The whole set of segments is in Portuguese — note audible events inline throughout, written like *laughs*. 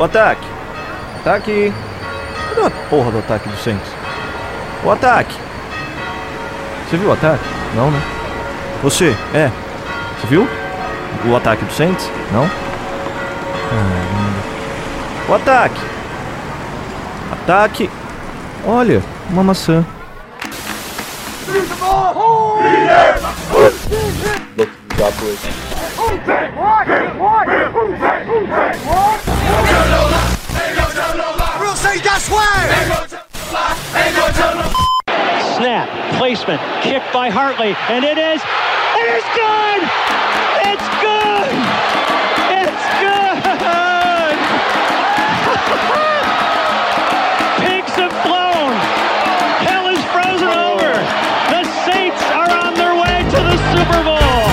O ataque. Ataque. Cadê a porra do ataque do Saints? O ataque. Você viu o ataque? Não, né? Você, é. Você viu? O ataque do Saints? Não? Caramba. O ataque. Ataque. Olha, uma maçã. Snap, placement, kick by Hartley, and it is, it is good! It's good! It's good! *laughs* Pigs have flown! Hell is frozen over! The Saints are on their way to the Super Bowl!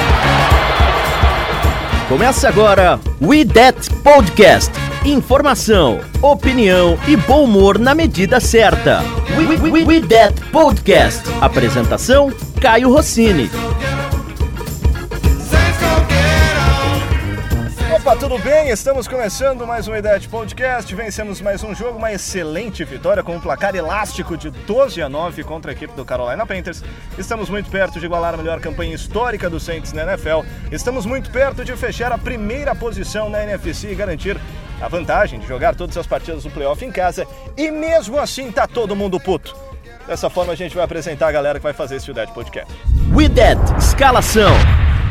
Começa agora We That Podcast. Informação, opinião e bom humor na medida certa. We, we, we, we That Podcast. Apresentação: Caio Rossini. Opa, tudo bem? Estamos começando mais um Idade Podcast. Vencemos mais um jogo, uma excelente vitória com um placar elástico de 12 a 9 contra a equipe do Carolina Panthers. Estamos muito perto de igualar a melhor campanha histórica do Saints na NFL. Estamos muito perto de fechar a primeira posição na NFC e garantir a vantagem de jogar todas as partidas do playoff em casa. E mesmo assim tá todo mundo puto. Dessa forma a gente vai apresentar a galera que vai fazer esse Idade Podcast. We That Escalação.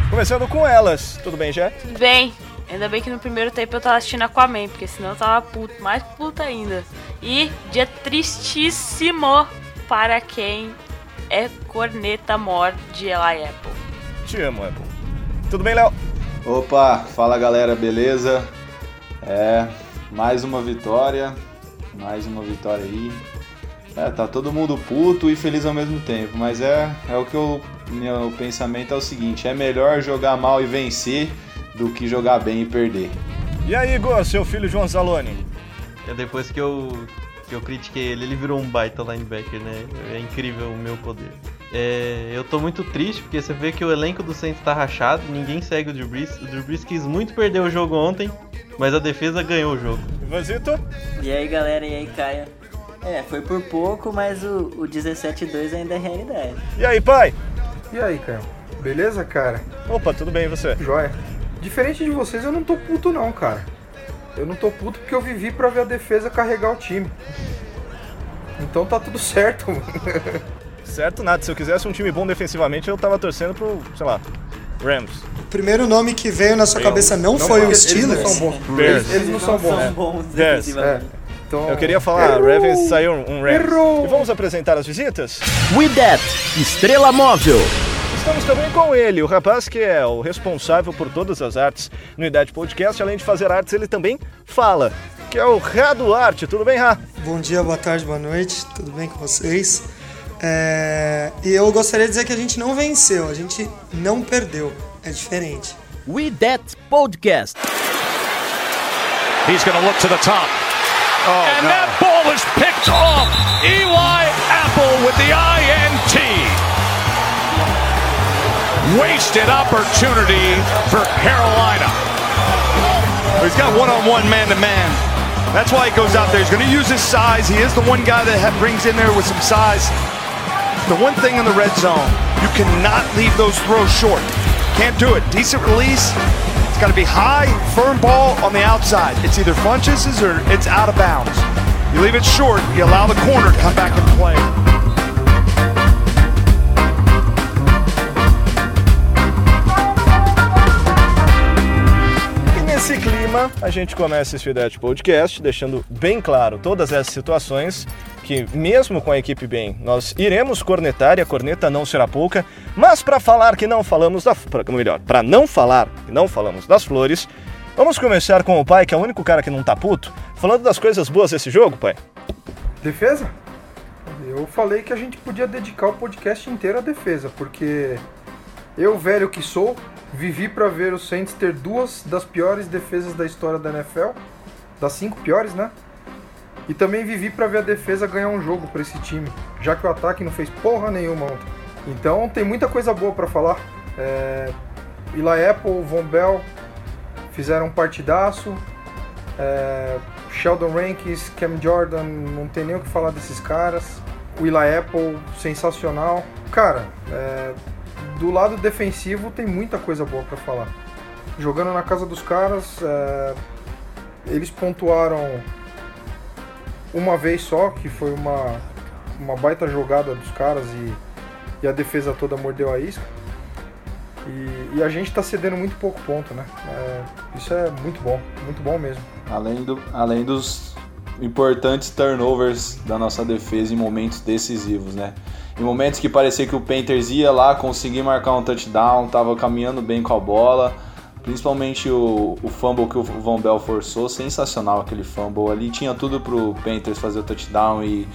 Começando com elas. Tudo bem, Jé? Tudo bem. Ainda bem que no primeiro tempo eu tava assistindo Aquaman, porque senão eu tava puto, mais puto ainda. E dia tristíssimo para quem é corneta mor de Eli Apple. Te amo, Apple. Tudo bem, Léo? Opa, fala galera, beleza? É, mais uma vitória, mais uma vitória aí. É, tá todo mundo puto e feliz ao mesmo tempo, mas é, é o que eu, meu pensamento é o seguinte, é melhor jogar mal e vencer do que jogar bem e perder. E aí, Igor, seu filho João Zaloni? É depois que eu, que eu critiquei ele, ele virou um baita linebacker, né? É incrível o meu poder. É, eu tô muito triste porque você vê que o elenco do Saints tá rachado, ninguém segue o Drew Brees. O Drew Brees quis muito perder o jogo ontem, mas a defesa ganhou o jogo. Ivanzito? E aí galera, e aí Caio? É, foi por pouco, mas o, o 17-2 ainda é realidade. E aí, pai? E aí, cara? Beleza, cara? Opa, tudo bem e você? Joia. Diferente de vocês, eu não tô puto não, cara. Eu não tô puto porque eu vivi pra ver a defesa carregar o time. Então tá tudo certo. *laughs* Certo, nada. Se eu quisesse um time bom defensivamente, eu tava torcendo pro, sei lá, Rams. O primeiro nome que veio na sua cabeça não, Não, foi o Steelers? Eles não são bons. Bears. Eles, não são bons. bons Yes. defensivamente. É. Então, Eu queria falar, Errou! Ravens saiu um Rams. Errou! E vamos apresentar as visitas? We That Estrela Móvel. Estamos também com ele, o rapaz que é o responsável por todas as artes no Idade Podcast. Além de fazer artes, ele também fala, que é o Rá Duarte. Tudo bem, Rá? Bom dia, boa tarde, boa noite, tudo bem com vocês? É, E eu gostaria de dizer que a gente não venceu, a gente não perdeu, é diferente. We That Podcast. He's going to look to the top. and that ball is picked off. Eli Apple with the INT. Wasted opportunity for Carolina. He's got one-on-one man-to-man. That's why he goes out there. He's going to use his size. He is the one guy that brings in there with some size. The one thing in the red zone, you cannot leave those throws short. Can't do it. Decent release. It's got to be high, firm ball on the outside. It's either bunches or it's out of bounds. You leave it short, you allow the corner to come back and play. A gente começa esse Idade Podcast, deixando bem claro todas essas situações que mesmo com a equipe bem, nós iremos cornetar e a corneta não será pouca, mas para falar que não falamos da, pra, melhor, para não falar que não falamos das flores, vamos começar com o pai, que é o único cara que não tá puto, falando das coisas boas desse jogo, pai. Defesa? Eu falei que a gente podia dedicar o podcast inteiro à defesa, porque eu, velho que sou, vivi pra ver o Saints ter duas das piores defesas da história da NFL, das cinco piores, né? E também vivi pra ver a defesa ganhar um jogo pra esse time, já que o ataque não fez porra nenhuma ontem. Então tem muita coisa boa pra falar. É... Eli Apple, Von Bell fizeram um partidaço. É, Sheldon Rankins, Cam Jordan, não tem nem o que falar desses caras. Willa Apple, sensacional. Cara, é, do lado defensivo tem muita coisa boa para falar. Jogando na casa dos caras, é, eles pontuaram uma vez só, que foi uma, uma baita jogada dos caras e, e a defesa toda mordeu a isca. E, e a gente está cedendo muito pouco ponto, né? É, isso é muito bom, muito bom mesmo. Além, do, além dos importantes turnovers da nossa defesa em momentos decisivos, né? Em momentos que parecia que o Panthers ia lá conseguir marcar um touchdown, tava caminhando bem com a bola, principalmente o, o fumble que o Von Bell forçou, sensacional aquele fumble ali, tinha tudo pro Panthers fazer o touchdown e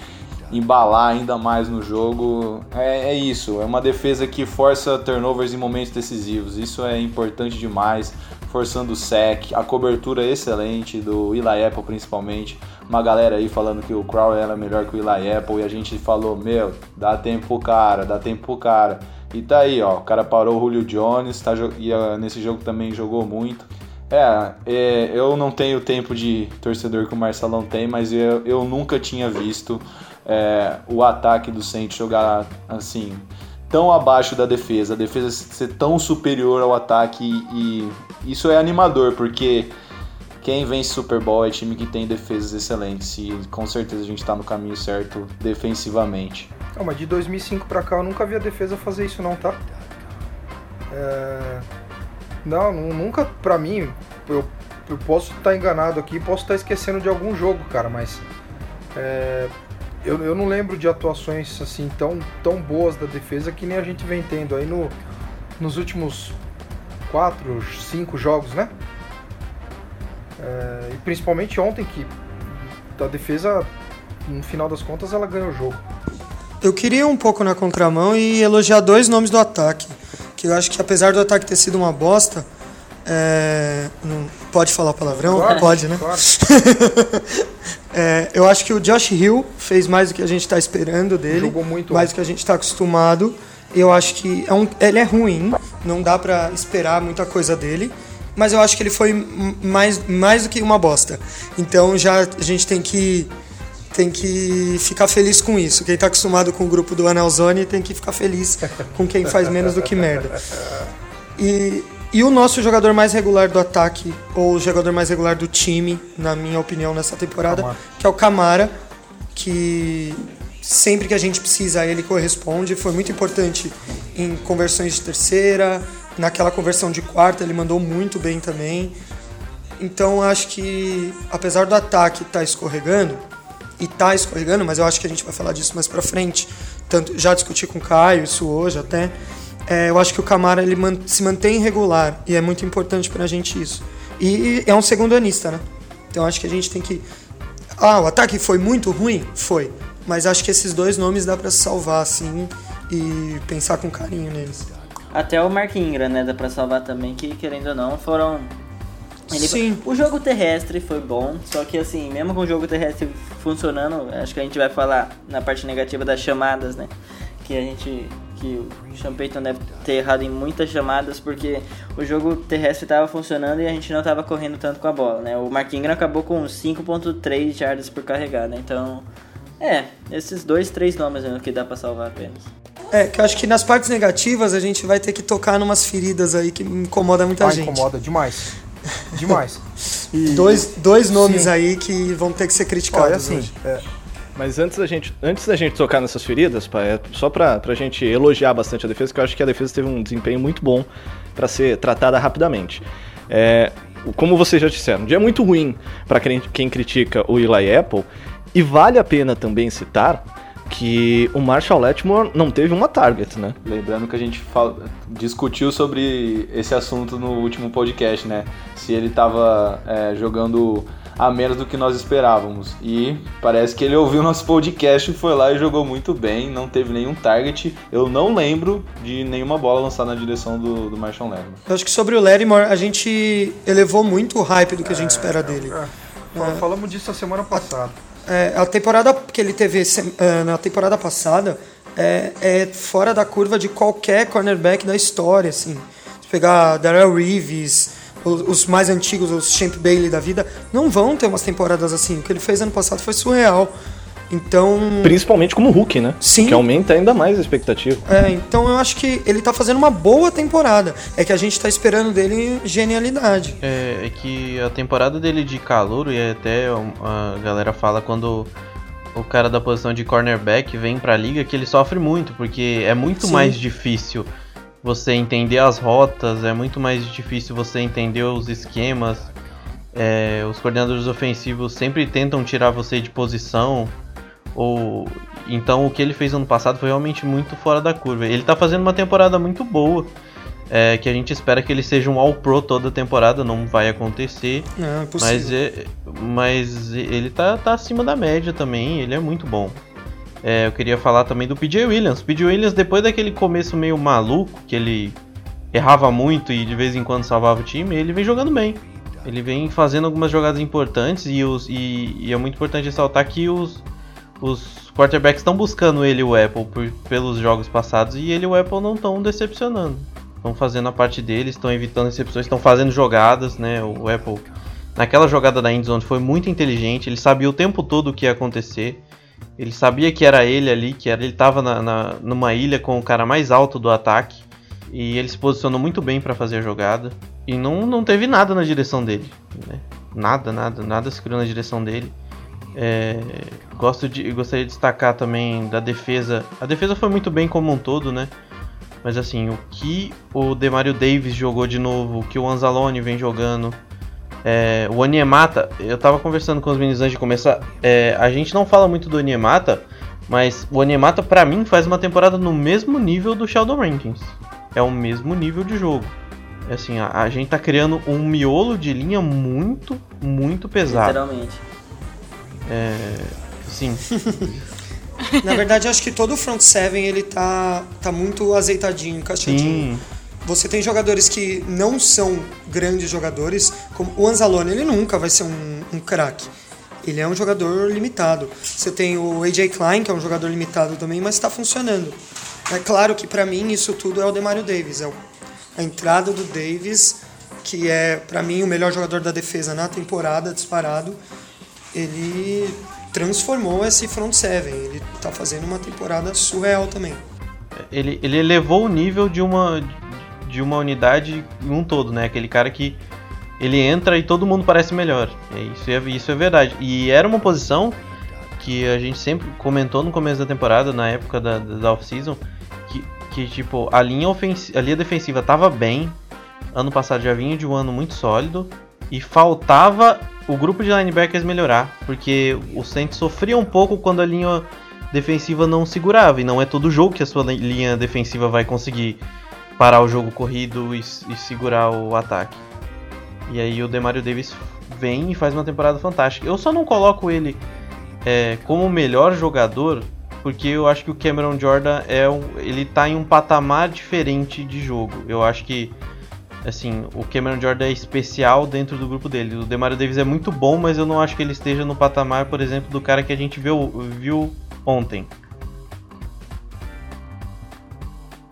embalar ainda mais no jogo. É, é, isso, é uma defesa que força turnovers em momentos decisivos. Isso é importante demais, forçando o sec, a cobertura excelente do Eli Apple principalmente. Uma galera aí falando que o Crowell era melhor que o Eli Apple e a gente falou, meu, dá tempo pro cara, dá tempo pro cara. E tá aí, ó, o cara parou o Julio Jones, tá, e uh, nesse jogo também jogou muito. É, é, eu não tenho tempo de torcedor que o Marcelão tem, mas eu, eu nunca tinha visto é, o ataque do Saints jogar assim tão abaixo da defesa, a defesa ser tão superior ao ataque e, isso é animador porque quem vence Super Bowl é time que tem defesas excelentes e com certeza a gente está no caminho certo defensivamente. Não, mas de 2005 para cá eu nunca vi a defesa fazer isso não, tá? É... Não, nunca, pra mim, eu, eu posso estar tá enganado aqui, posso estar tá esquecendo de algum jogo, cara, mas é, eu, eu não lembro de atuações assim tão, tão boas da defesa que nem a gente vem tendo aí no, nos últimos quatro, cinco jogos, né? É, e principalmente ontem que a defesa, no final das contas, ela ganhou o jogo. Eu queria um pouco na contramão e elogiar dois nomes do ataque, que eu acho que apesar do ataque ter sido uma bosta, é, não pode falar palavrão? Claro, pode, né? Claro. *laughs* é, eu acho que o Josh Hill fez mais do que a gente está esperando dele. Jogou muito. Mais do que a gente está acostumado. Eu acho que é um, ele é ruim, não dá para esperar muita coisa dele. Mas eu acho que ele foi mais, mais do que uma bosta. Então já a gente tem que tem que ficar feliz com isso. Quem está acostumado com o grupo do Anelzone tem que ficar feliz com quem faz menos do que merda. *laughs* E e o nosso jogador mais regular do ataque, ou o jogador mais regular do time, na minha opinião, nessa temporada, Camara. que é o Camara, que sempre que a gente precisa ele corresponde. Foi muito importante em conversões de terceira, naquela conversão de quarta ele mandou muito bem também. Então acho que apesar do ataque estar tá escorregando, e tá escorregando, mas eu acho que a gente vai falar disso mais pra frente. Tanto, já discuti com o Caio isso hoje até é, eu acho que o Camara ele man se mantém regular e é muito importante pra gente isso. E é um segundo anista, né? Então acho que a gente tem que. Ah, o ataque foi muito ruim? Foi. Mas acho que esses dois nomes dá para salvar, assim, e pensar com carinho neles. Até o Mark Ingram, né? Dá pra salvar também, que querendo ou não, foram. Ele... Sim. O jogo terrestre foi bom, só que assim, mesmo com o jogo terrestre funcionando, acho que a gente vai falar na parte negativa das chamadas, né? Que a gente que o Sean Payton deve ter errado em muitas chamadas porque o jogo terrestre estava funcionando e a gente não estava correndo tanto com a bola, né? O Mark Ingram acabou com 5.3 jardas por carregada, então é, esses dois, três nomes que dá para salvar apenas. É, que eu acho que nas partes negativas a gente vai ter que tocar numas feridas aí que incomoda muita ah, gente. incomoda demais. Demais. *laughs* E... Dois, dois nomes Sim. aí que vão ter que ser criticados Olha, assim, hoje. É, mas antes da gente, antes da gente tocar nessas feridas, é só pra, pra gente elogiar bastante a defesa, que eu acho que a defesa teve um desempenho muito bom para ser tratada rapidamente. É, como vocês já disseram, um dia muito ruim para quem critica o Eli Apple, e vale a pena também citar que o Marshall Letmore não teve uma target, né? Lembrando que a gente fala, discutiu sobre esse assunto no último podcast, né? Se ele estava é, jogando a menos do que nós esperávamos. E parece que ele ouviu nosso podcast e foi lá e jogou muito bem, não teve nenhum target. Eu não lembro de nenhuma bola lançada na direção do, do Marshall Lattimore. Eu acho que sobre o Lattimore, a gente elevou muito o hype do que a gente espera dele. É, é, falamos disso a semana passada. É, a temporada que ele teve é, na temporada passada é, é, fora da curva de qualquer cornerback da história, assim. Se pegar Darrell Reeves, os, os mais antigos, os Champ Bailey da vida, não vão ter umas temporadas assim. O que ele fez ano passado foi surreal. Então. Principalmente como Hulk, né? Sim. Que aumenta ainda mais a expectativa. É, então eu acho que ele tá fazendo uma boa temporada. É que a gente tá esperando dele genialidade. É, é que a temporada dele de calor, e até a galera fala quando o cara da posição de cornerback vem pra liga, que ele sofre muito, porque é muito Sim. mais difícil você entender as rotas, é muito mais difícil você entender os esquemas. É, os coordenadores ofensivos sempre tentam tirar você de posição. Ou então o que ele fez ano passado foi realmente muito fora da curva. Ele tá fazendo uma temporada muito boa. é, que a gente espera que ele seja um All Pro toda a temporada, não vai acontecer. Não, é. Mas, é, mas ele tá, tá acima da média também, ele é muito bom. É, eu queria falar também do PJ Williams. PJ Williams, depois daquele começo meio maluco, que ele errava muito e de vez em quando salvava o time, ele vem jogando bem. Ele vem fazendo algumas jogadas importantes e, os, e, e é muito importante ressaltar que os, os quarterbacks estão buscando ele o Apple por- pelos jogos passados e ele o Apple não estão decepcionando. Estão fazendo a parte deles, estão evitando recepções, estão fazendo jogadas, né? O Apple naquela jogada da endzone foi muito inteligente, ele sabia o tempo todo o que ia acontecer. Ele sabia que era ele ali, que era, ele estava na, na- numa ilha com o cara mais alto do ataque. E ele se posicionou muito bem para fazer a jogada. E não, não teve nada na direção dele. né? Nada, nada, nada se criou na direção dele. É, gosto de, gostaria de destacar também da defesa. A defesa foi muito bem como um todo, né? Mas assim, o que o Demario Davis jogou de novo, o que o Anzalone vem jogando. É, o Onyemata, eu tava conversando com os meninos antes de começar. é, a gente não fala muito do Onyemata, mas o Onyemata pra mim faz uma temporada no mesmo nível do Sheldon Rankins. É o mesmo nível de jogo. É Assim, a, a gente tá criando um miolo de linha muito, muito pesado. Literalmente. É, sim. *laughs* Na verdade, acho que todo o front seven ele tá, tá muito azeitadinho, encaixadinho. Sim. Você tem jogadores que não são grandes jogadores, como o Anzalone, ele nunca vai ser um, um craque. Ele é um jogador limitado. Você tem o AJ Klein, que é um jogador limitado também, mas está funcionando. É claro que para mim isso tudo é o Demario Davis, é a entrada do Davis, que é para mim o melhor jogador da defesa na temporada, disparado. Ele transformou esse front seven. Ele tá fazendo uma temporada surreal também. ele, ele elevou o nível de uma de uma unidade em um todo, né? Aquele cara que ele entra e todo mundo parece melhor. É, isso, é, isso é verdade. E era uma posição que a gente sempre comentou no começo da temporada, na época da, da off-season, que, que tipo, a linha, a linha defensiva tava bem. Ano passado já vinha de um ano muito sólido. E faltava o grupo de linebackers melhorar. Porque o Saints sofria um pouco quando a linha defensiva não segurava. E não é todo jogo que a sua li- linha defensiva vai conseguir parar o jogo corrido e, e segurar o ataque. E aí o Demario Davis vem e faz uma temporada fantástica. Eu só não coloco ele é, como o melhor jogador porque eu acho que o Cameron Jordan é um, ele tá em um patamar diferente de jogo. Eu acho que assim, o Cameron Jordan é especial dentro do grupo dele. O Demario Davis é muito bom, mas eu não acho que ele esteja no patamar, por exemplo, do cara que a gente viu, viu ontem.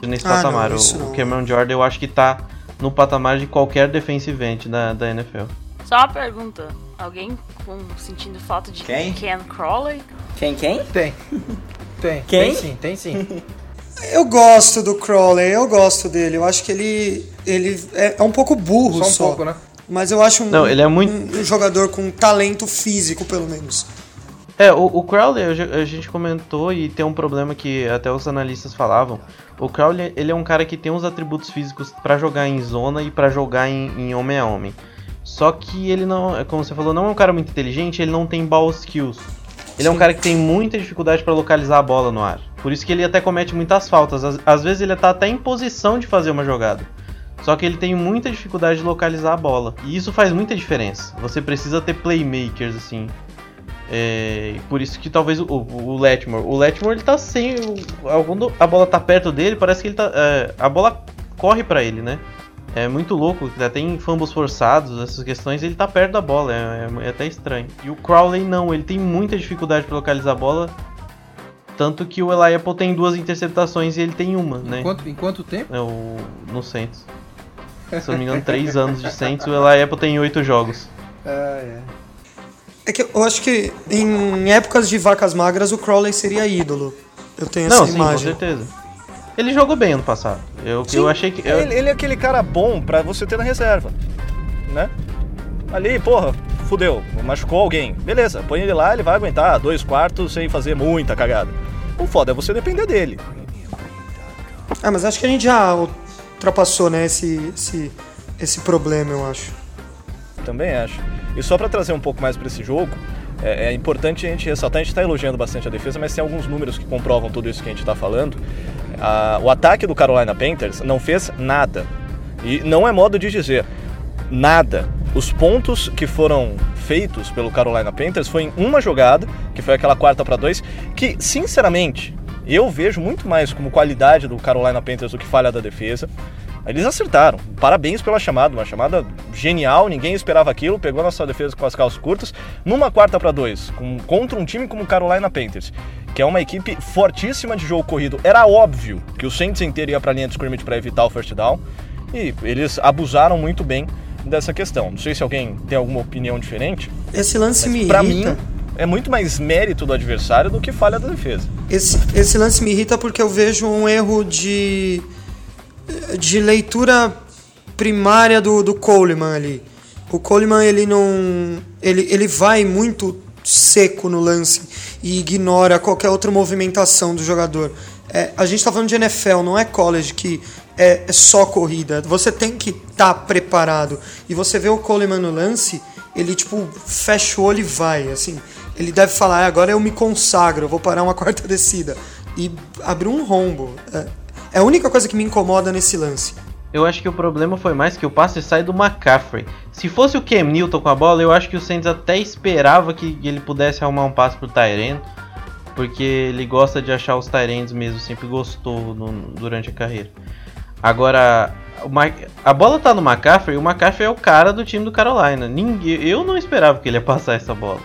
Nesse Ah, patamar, o, não. o Cameron Jordan eu acho que tá no patamar de qualquer defensive end da, da NFL. Só uma pergunta. Alguém com, sentindo falta de Quem? Ken Crawley? Quem, quem? Tem. Tem. *laughs* Quem? Tem sim, tem sim. *laughs* Eu gosto do Crowley, eu gosto dele. Eu acho que ele, ele é, é um pouco burro Só só. um pouco, né? Mas eu acho um, Não, ele é muito- um, um jogador com talento físico, pelo menos. É, o, o Crowley, a ge- a gente comentou e tem um problema que até os analistas falavam. O Crowley, ele é um cara que tem uns atributos físicos pra jogar em zona e pra jogar em, em homem a homem. Só que ele não, como você falou, não é um cara muito inteligente, ele não tem ball skills. Ele é um cara que tem muita dificuldade pra localizar a bola no ar. Por isso que ele até comete muitas faltas. Às, às vezes ele tá até em posição de fazer uma jogada. Só que ele tem muita dificuldade de localizar a bola. E isso faz muita diferença. Você precisa ter playmakers, assim. É, por isso que talvez o, o, Letmore. O Letmore ele tá sem. Quando a bola tá perto dele, parece que ele tá. é, a bola corre pra ele, né? É muito louco, até tem fumbles forçados, essas questões, ele tá perto da bola, é, é- é até estranho. E o Crowley não, ele tem muita dificuldade pra localizar a bola. Tanto que o Eli Apple tem duas interceptações e ele tem uma, né? Em quanto, em quanto tempo? É o, no Saints. se eu não me engano, 3 anos de Saints. O Eli Apple tem 8 jogos. *laughs* É, é. É que eu acho que em épocas de vacas magras o Crowley seria ídolo. Eu tenho Não, essa sim, imagem. com certeza. Ele jogou bem ano passado. Eu, eu achei que. eu- Ele, ele é aquele cara bom pra você ter na reserva, né? Ali, porra, fudeu, machucou alguém. Beleza, põe ele lá, ele vai aguentar dois quartos sem fazer muita cagada. O foda é você depender dele. Ah, mas acho que a gente já ultrapassou, né, esse, esse, esse problema, eu acho. Também acho. E só pra trazer um pouco mais pra esse jogo, é, é importante a gente ressaltar, a gente tá elogiando bastante a defesa, mas tem alguns números que comprovam tudo isso que a gente tá falando. O ataque do Carolina Panthers não fez nada. E não é modo de dizer nada. Os pontos que foram feitos pelo Carolina Panthers foi em uma jogada, que foi aquela quarta para dois, que sinceramente eu vejo muito mais como qualidade do Carolina Panthers do que falha da defesa. Eles acertaram. Parabéns pela chamada, uma chamada genial, ninguém esperava aquilo, pegou nossa defesa com as calças curtas, numa quarta para dois, com, contra um time como o Carolina Panthers, que é uma equipe fortíssima de jogo corrido. Era óbvio que o Saints inteiro ia para a linha de scrimmage para evitar o first down, e eles abusaram muito bem dessa questão. Não sei se alguém tem alguma opinião diferente, Esse lance me irrita. mim é muito mais mérito do adversário do que falha da defesa. Esse, esse lance me irrita porque eu vejo um erro de, de leitura primária do, do Coleman ali. O Coleman ele não. Ele, ele vai muito seco no lance e ignora qualquer outra movimentação do jogador. É, a gente tá falando de NFL, não é college que é, é só corrida. Você tem que estar preparado. E você vê o Coleman no lance, ele tipo fecha o olho e vai. Assim, ele deve falar: "Ah, agora eu me consagro, eu vou parar uma *laughs* quarta descida. E abrir um rombo. É, é a única coisa que me incomoda nesse lance. Eu acho que o problema foi mais que o passe sai do McCaffrey. Se fosse o Cam Newton com a bola, eu acho que o Saints até esperava que ele pudesse arrumar um passe pro Tyrene, porque ele gosta de achar os Tyrands mesmo, sempre gostou no- durante a carreira. Agora, a bola tá no McCaffrey, o McCaffrey é o cara do time do Carolina. Ninguém, eu não esperava que ele ia passar essa bola.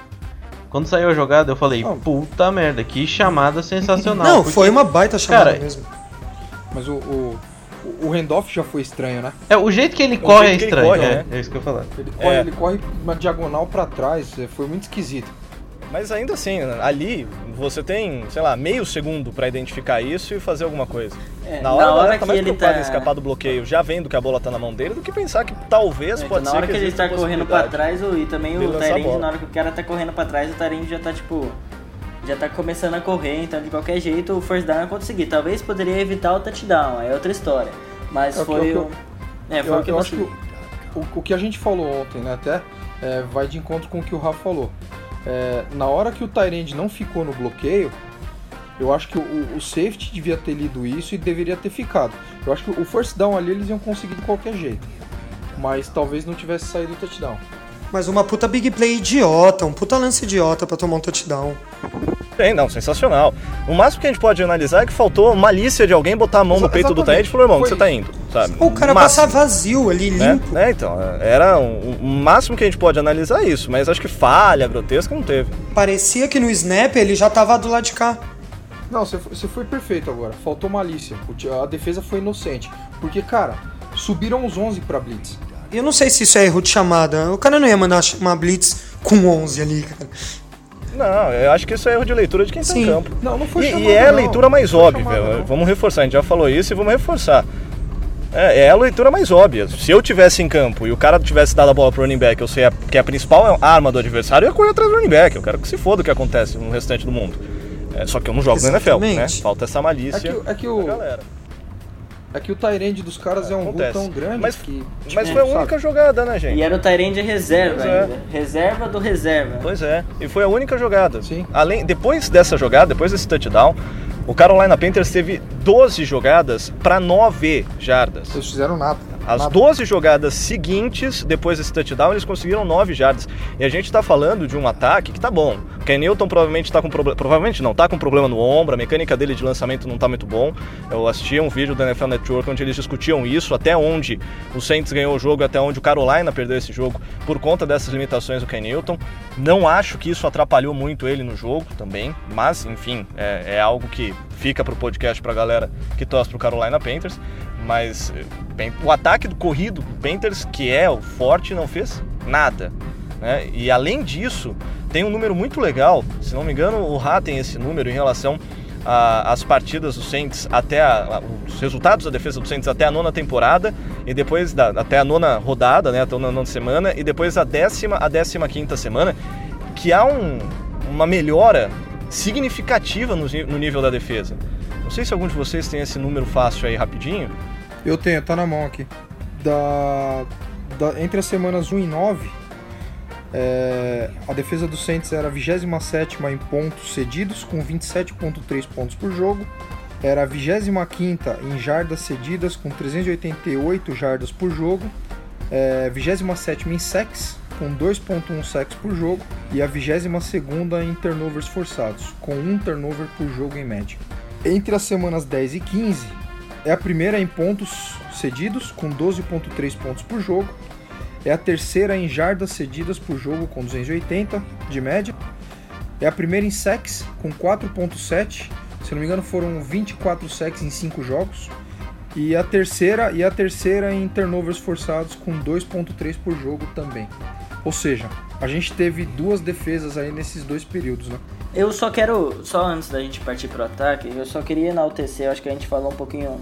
Quando saiu a jogada, eu falei, puta merda, que chamada sensacional. Não, porque- foi uma baita chamada Cara, mesmo. Mas o, o, o Randolph já foi estranho, né? É, o jeito que ele corre é que ele estranho, corre, é, né? é isso que eu ia falar. Ele corre, É. ele corre uma diagonal pra trás, é, foi muito esquisito. Mas ainda assim, ali você tem, sei lá, meio segundo pra identificar isso e fazer alguma coisa. É, na hora, na hora tá que mais ele preocupada tá- em escapar do bloqueio, já vendo que a bola tá na mão dele, do que pensar que talvez Então, pode na ser hora que, ele exista tá correndo pra possibilidade. trás, o, e também o Tyrande, na hora que o cara tá correndo pra trás, o Tyrande já tá tipo. Já tá começando a correr, então de qualquer jeito o first down é conseguir. Talvez poderia evitar o touchdown, é outra história. Mas É foi é o É, foi eu, o que eu acho que o, o, o que a gente falou ontem, né, até, é, vai de encontro com o que o Rafa falou. É, na hora que o Tyrande não ficou no bloqueio, eu acho que o, o safety devia ter lido isso e deveria ter ficado. Eu acho que o first down ali eles iam conseguir de qualquer jeito. Mas talvez não tivesse saído o touchdown. Mas uma puta big play idiota, um puta lance idiota pra tomar um touchdown. Bem, não, sensacional. O máximo que a gente pode analisar é que faltou malícia de alguém botar a mão no Exa- peito do. Taed e falou, irmão, Foi você tá indo? Sabe? Ou o cara Máximo, passar vazio ali, né? limpo. né? Então, era um- o máximo que a gente pode analisar é isso, mas acho que falha, grotesca, não teve. Parecia que no snap ele já tava do lado de cá. Não, você foi, você foi perfeito agora. Faltou malícia. O A defesa foi inocente. Porque, cara, subiram os 11 pra Blitz. Eu não sei se isso é erro de chamada. O cara não ia mandar uma blitz com 11 ali, cara. Não, eu acho que isso é erro de leitura de quem tá Sim. em campo. Não, não foi E, chamada, e é a leitura mais Não óbvia. chamada. Vamos reforçar, a gente já falou isso e vamos reforçar. É, é a leitura mais óbvia. Se eu tivesse em campo e o cara tivesse dado a bola pro running back, eu sei a- que a principal arma do adversário, eu ia correr atrás do running back. Eu quero que se foda o que acontece no restante do mundo. É, só que eu não jogo no NFL, né? Exatamente. Falta essa É malícia que, é que da o, galera. É que o Tyrande dos caras é, um Acontece. tão grande Mas- que. Mas tipo, foi a sabe? única jogada, né, gente? E era o Tyrande reserva Pois é. ainda. Reserva do reserva. Pois é, e foi a única jogada. Sim. Além, depois dessa jogada, depois desse touchdown, o Carolina Panthers teve 12 jogadas para 9 jardas. Eles fizeram nada. As nada. 12 jogadas seguintes, depois desse touchdown, eles conseguiram 9 jardas. E a gente tá falando de um ataque que tá bom. O Ken Newton provavelmente tá com problema. Provavelmente não, tá com problema no ombro, a mecânica dele de lançamento não tá muito bom. Eu assisti um vídeo da NFL Network onde eles discutiam isso, até onde o Saints ganhou o jogo, até onde o Carolina perdeu esse jogo, por conta dessas limitações do Ken Newton. Não acho que isso atrapalhou muito ele no jogo também, mas enfim, é, é algo que fica pro podcast pra galera que torce pro Carolina Panthers. Mas bem, o ataque do corrido do Panthers, que é o forte, não fez nada. Né? E além disso, tem um número muito legal. Se não me engano, o Rá tem esse número em relação às partidas do Saints até a, a, os resultados da defesa do Saints até a nona temporada e depois da, até a nona rodada, né, até a nona semana e depois a décima a décima quinta semana, que há um, uma melhora significativa no, no nível da defesa. Não sei se algum de vocês tem esse número fácil aí rapidinho. Eu tenho, tá na mão aqui. Da, da entre as semanas 1 e 9, é, a defesa do Saints era a 27 em pontos cedidos, com 27,3 pontos por jogo. Era a 25 em jardas cedidas, com 388 jardas por jogo. É, 27 em sacks, com 2,1 sacks por jogo. E a 22 em turnovers forçados, com 1 turnover por jogo em média. Entre as semanas 10 e 15, é a primeira em pontos cedidos, com 12,3 pontos por jogo é a terceira em jardas cedidas por jogo com 280 de média. É a primeira em sacks com 4.7. Se não me engano, foram 24 sacks em 5 jogos. E a terceira e a terceira em turnovers forçados com 2.3 por jogo também. Ou seja, a gente teve duas defesas aí nesses dois períodos, né? Eu só quero, só antes da gente partir pro ataque, eu só queria enaltecer, acho que a gente falou um pouquinho,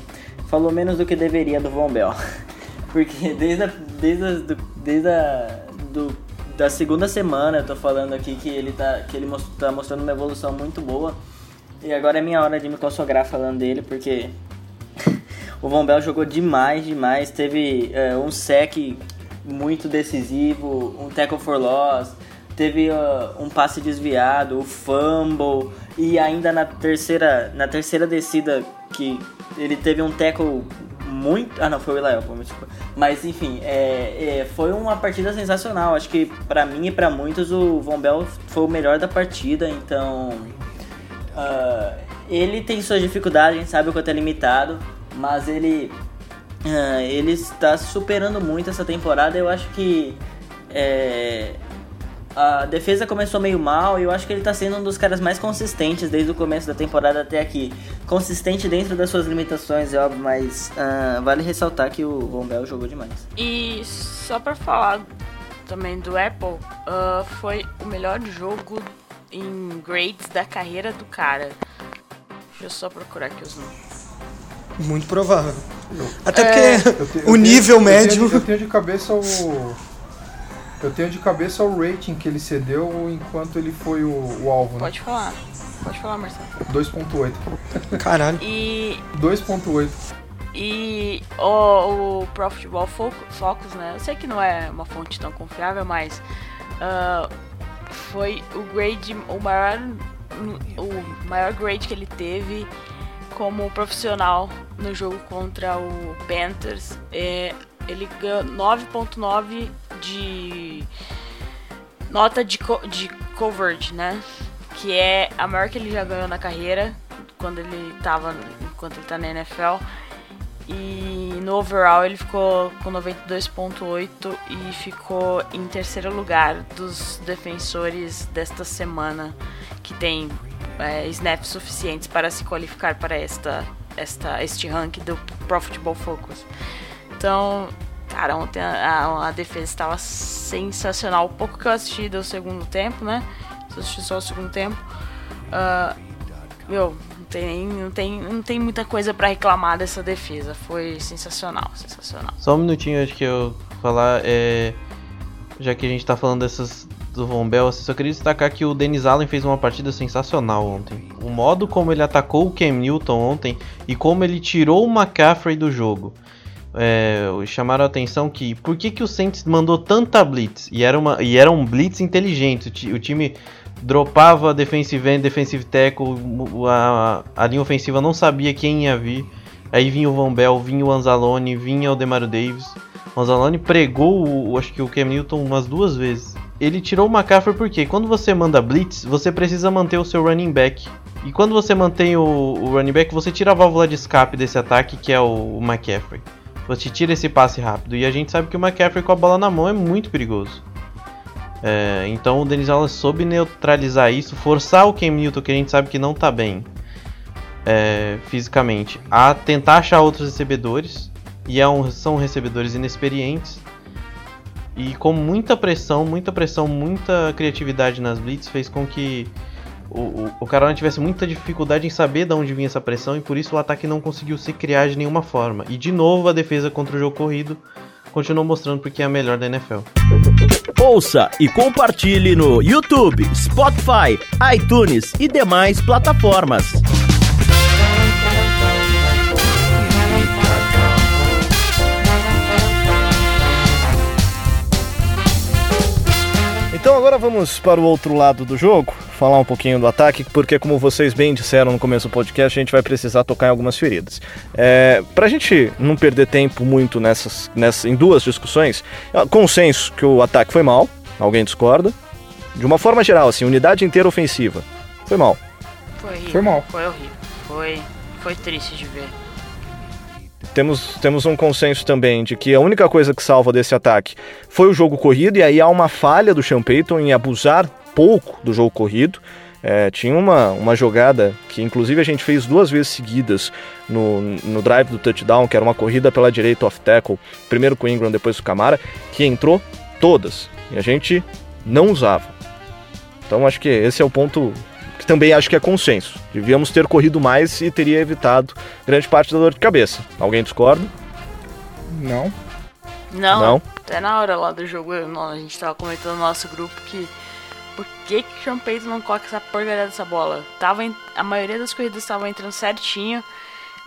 falou menos do que deveria do Von Bell. *laughs* Porque desde a, desde a, desde a do, da segunda semana eu tô falando aqui que ele tá, que ele most, tá mostrando uma evolução muito boa. E agora é minha hora de me consagrar falando dele, porque *laughs* o Von Bell jogou demais, demais. Teve é, um sec muito decisivo, um tackle for loss, teve uh, um passe desviado, o fumble e ainda na terceira, na terceira descida que ele teve um tackle muito. Ah, não, foi o Ilael, Mas enfim, é, é, foi uma partida sensacional. Acho que para mim e para muitos o Von Bell foi o melhor da partida. Então, uh, ele tem suas dificuldades, a gente sabe o quanto é limitado, mas ele, uh, ele está superando muito essa temporada. Eu acho que é, a defesa começou meio mal e eu acho que ele está sendo um dos caras mais consistentes desde o começo da temporada até aqui. Consistente dentro das suas limitações, é óbvio, mas uh, vale ressaltar que o Von Bell jogou demais. E só para falar também do Apple, uh, foi o melhor jogo em grades da carreira do cara. Deixa eu só procurar aqui os números. Muito provável. Até é, porque o nível tenho, médio. Eu tenho, eu tenho de cabeça o eu tenho de cabeça o rating que ele cedeu enquanto ele foi o, o alvo, né? Pode falar. Pode falar, Marcelo. 2.8. Caralho. E... 2.8. E o, o Pro Football Focus, né? Eu sei que não é uma fonte tão confiável, mas uh, foi o grade, o maior, o maior grade que ele teve como profissional no jogo contra o Panthers. É, ele ganhou 9.9 de nota de, co de coverage, né? Que é a maior que ele já ganhou na carreira quando ele tava enquanto ele tá na NFL. E no overall ele ficou com 92.8 e ficou em terceiro lugar dos defensores desta semana que tem é, snaps suficientes para se qualificar para esta, esta, este ranking do Pro Football Focus. Então, cara, ontem a, a, defesa estava sensacional. O pouco que eu assisti do segundo tempo, né? Eu assisti só o segundo tempo. Uh, meu, não tem, não, tem, não tem muita coisa para reclamar dessa defesa. Foi sensacional, sensacional. Só um minutinho, acho que eu falar. É, já que a gente tá falando dessas do Von Bell, assim, só queria destacar que o Dennis Allen fez uma partida sensacional ontem. O modo como ele atacou o Cam Newton ontem e como ele tirou o McCaffrey do jogo é, chamaram a atenção que por que, que o Saints mandou tanta blitz e era, uma, e era um blitz inteligente. O, time dropava defensive end, defensive tackle, a, a linha ofensiva não sabia quem ia vir. Aí vinha o Von Bell, vinha o Anzalone, vinha o Demario Davis. O Anzalone pregou, o, acho que o Cam Newton umas duas vezes. Ele tirou o McCaffrey porque quando você manda blitz, você precisa manter o seu running back. E quando você mantém o, o running back, você tira a válvula de escape desse ataque, que é o, o McCaffrey. Você tira esse passe rápido. E a gente sabe que o McCaffrey com a bola na mão é muito perigoso. É, então o Denis Allen soube neutralizar isso, forçar o Cam Newton, que a gente sabe que não está bem é, fisicamente, a tentar achar outros recebedores. e é um, são recebedores inexperientes. E com muita pressão, muita pressão, muita criatividade nas blitz fez com que o, o, o Carolina tivesse muita dificuldade em saber de onde vinha essa pressão e por isso o ataque não conseguiu se criar de nenhuma forma. E de novo a defesa contra o jogo corrido continuou mostrando porque é a melhor da NFL. Ouça e compartilhe no YouTube, Spotify, iTunes e demais plataformas. Então agora vamos para o outro lado do jogo, falar um pouquinho do ataque, porque como vocês bem disseram no começo do podcast, a gente vai precisar tocar em algumas feridas. É, para a gente não perder tempo muito nessas, nessas, em duas discussões, é, consenso que o ataque foi mal, alguém discorda? De uma forma geral, assim, unidade inteira ofensiva, foi mal. Foi horrível. Foi mal. Foi horrível. Foi, foi triste de ver. Temos, temos um consenso também de que a única coisa que salva desse ataque foi o jogo corrido, e aí há uma falha do Sean Payton em abusar pouco do jogo corrido. É, tinha uma, uma jogada que, inclusive, a gente fez duas vezes seguidas no, no drive do touchdown, que era uma corrida pela direita off tackle, primeiro com o Ingram, depois com o Camara, que entrou todas e a gente não usava. Então, acho que esse é o ponto que também acho que é consenso. Devíamos ter corrido mais e teria evitado grande parte da dor de cabeça. Alguém discorda? Não. Não, Não? até na hora lá do jogo, a gente tava comentando no nosso grupo que por que que o Sean Payton não coloca essa porcaria dessa bola? Tava em- a maioria das corridas estavam entrando certinho.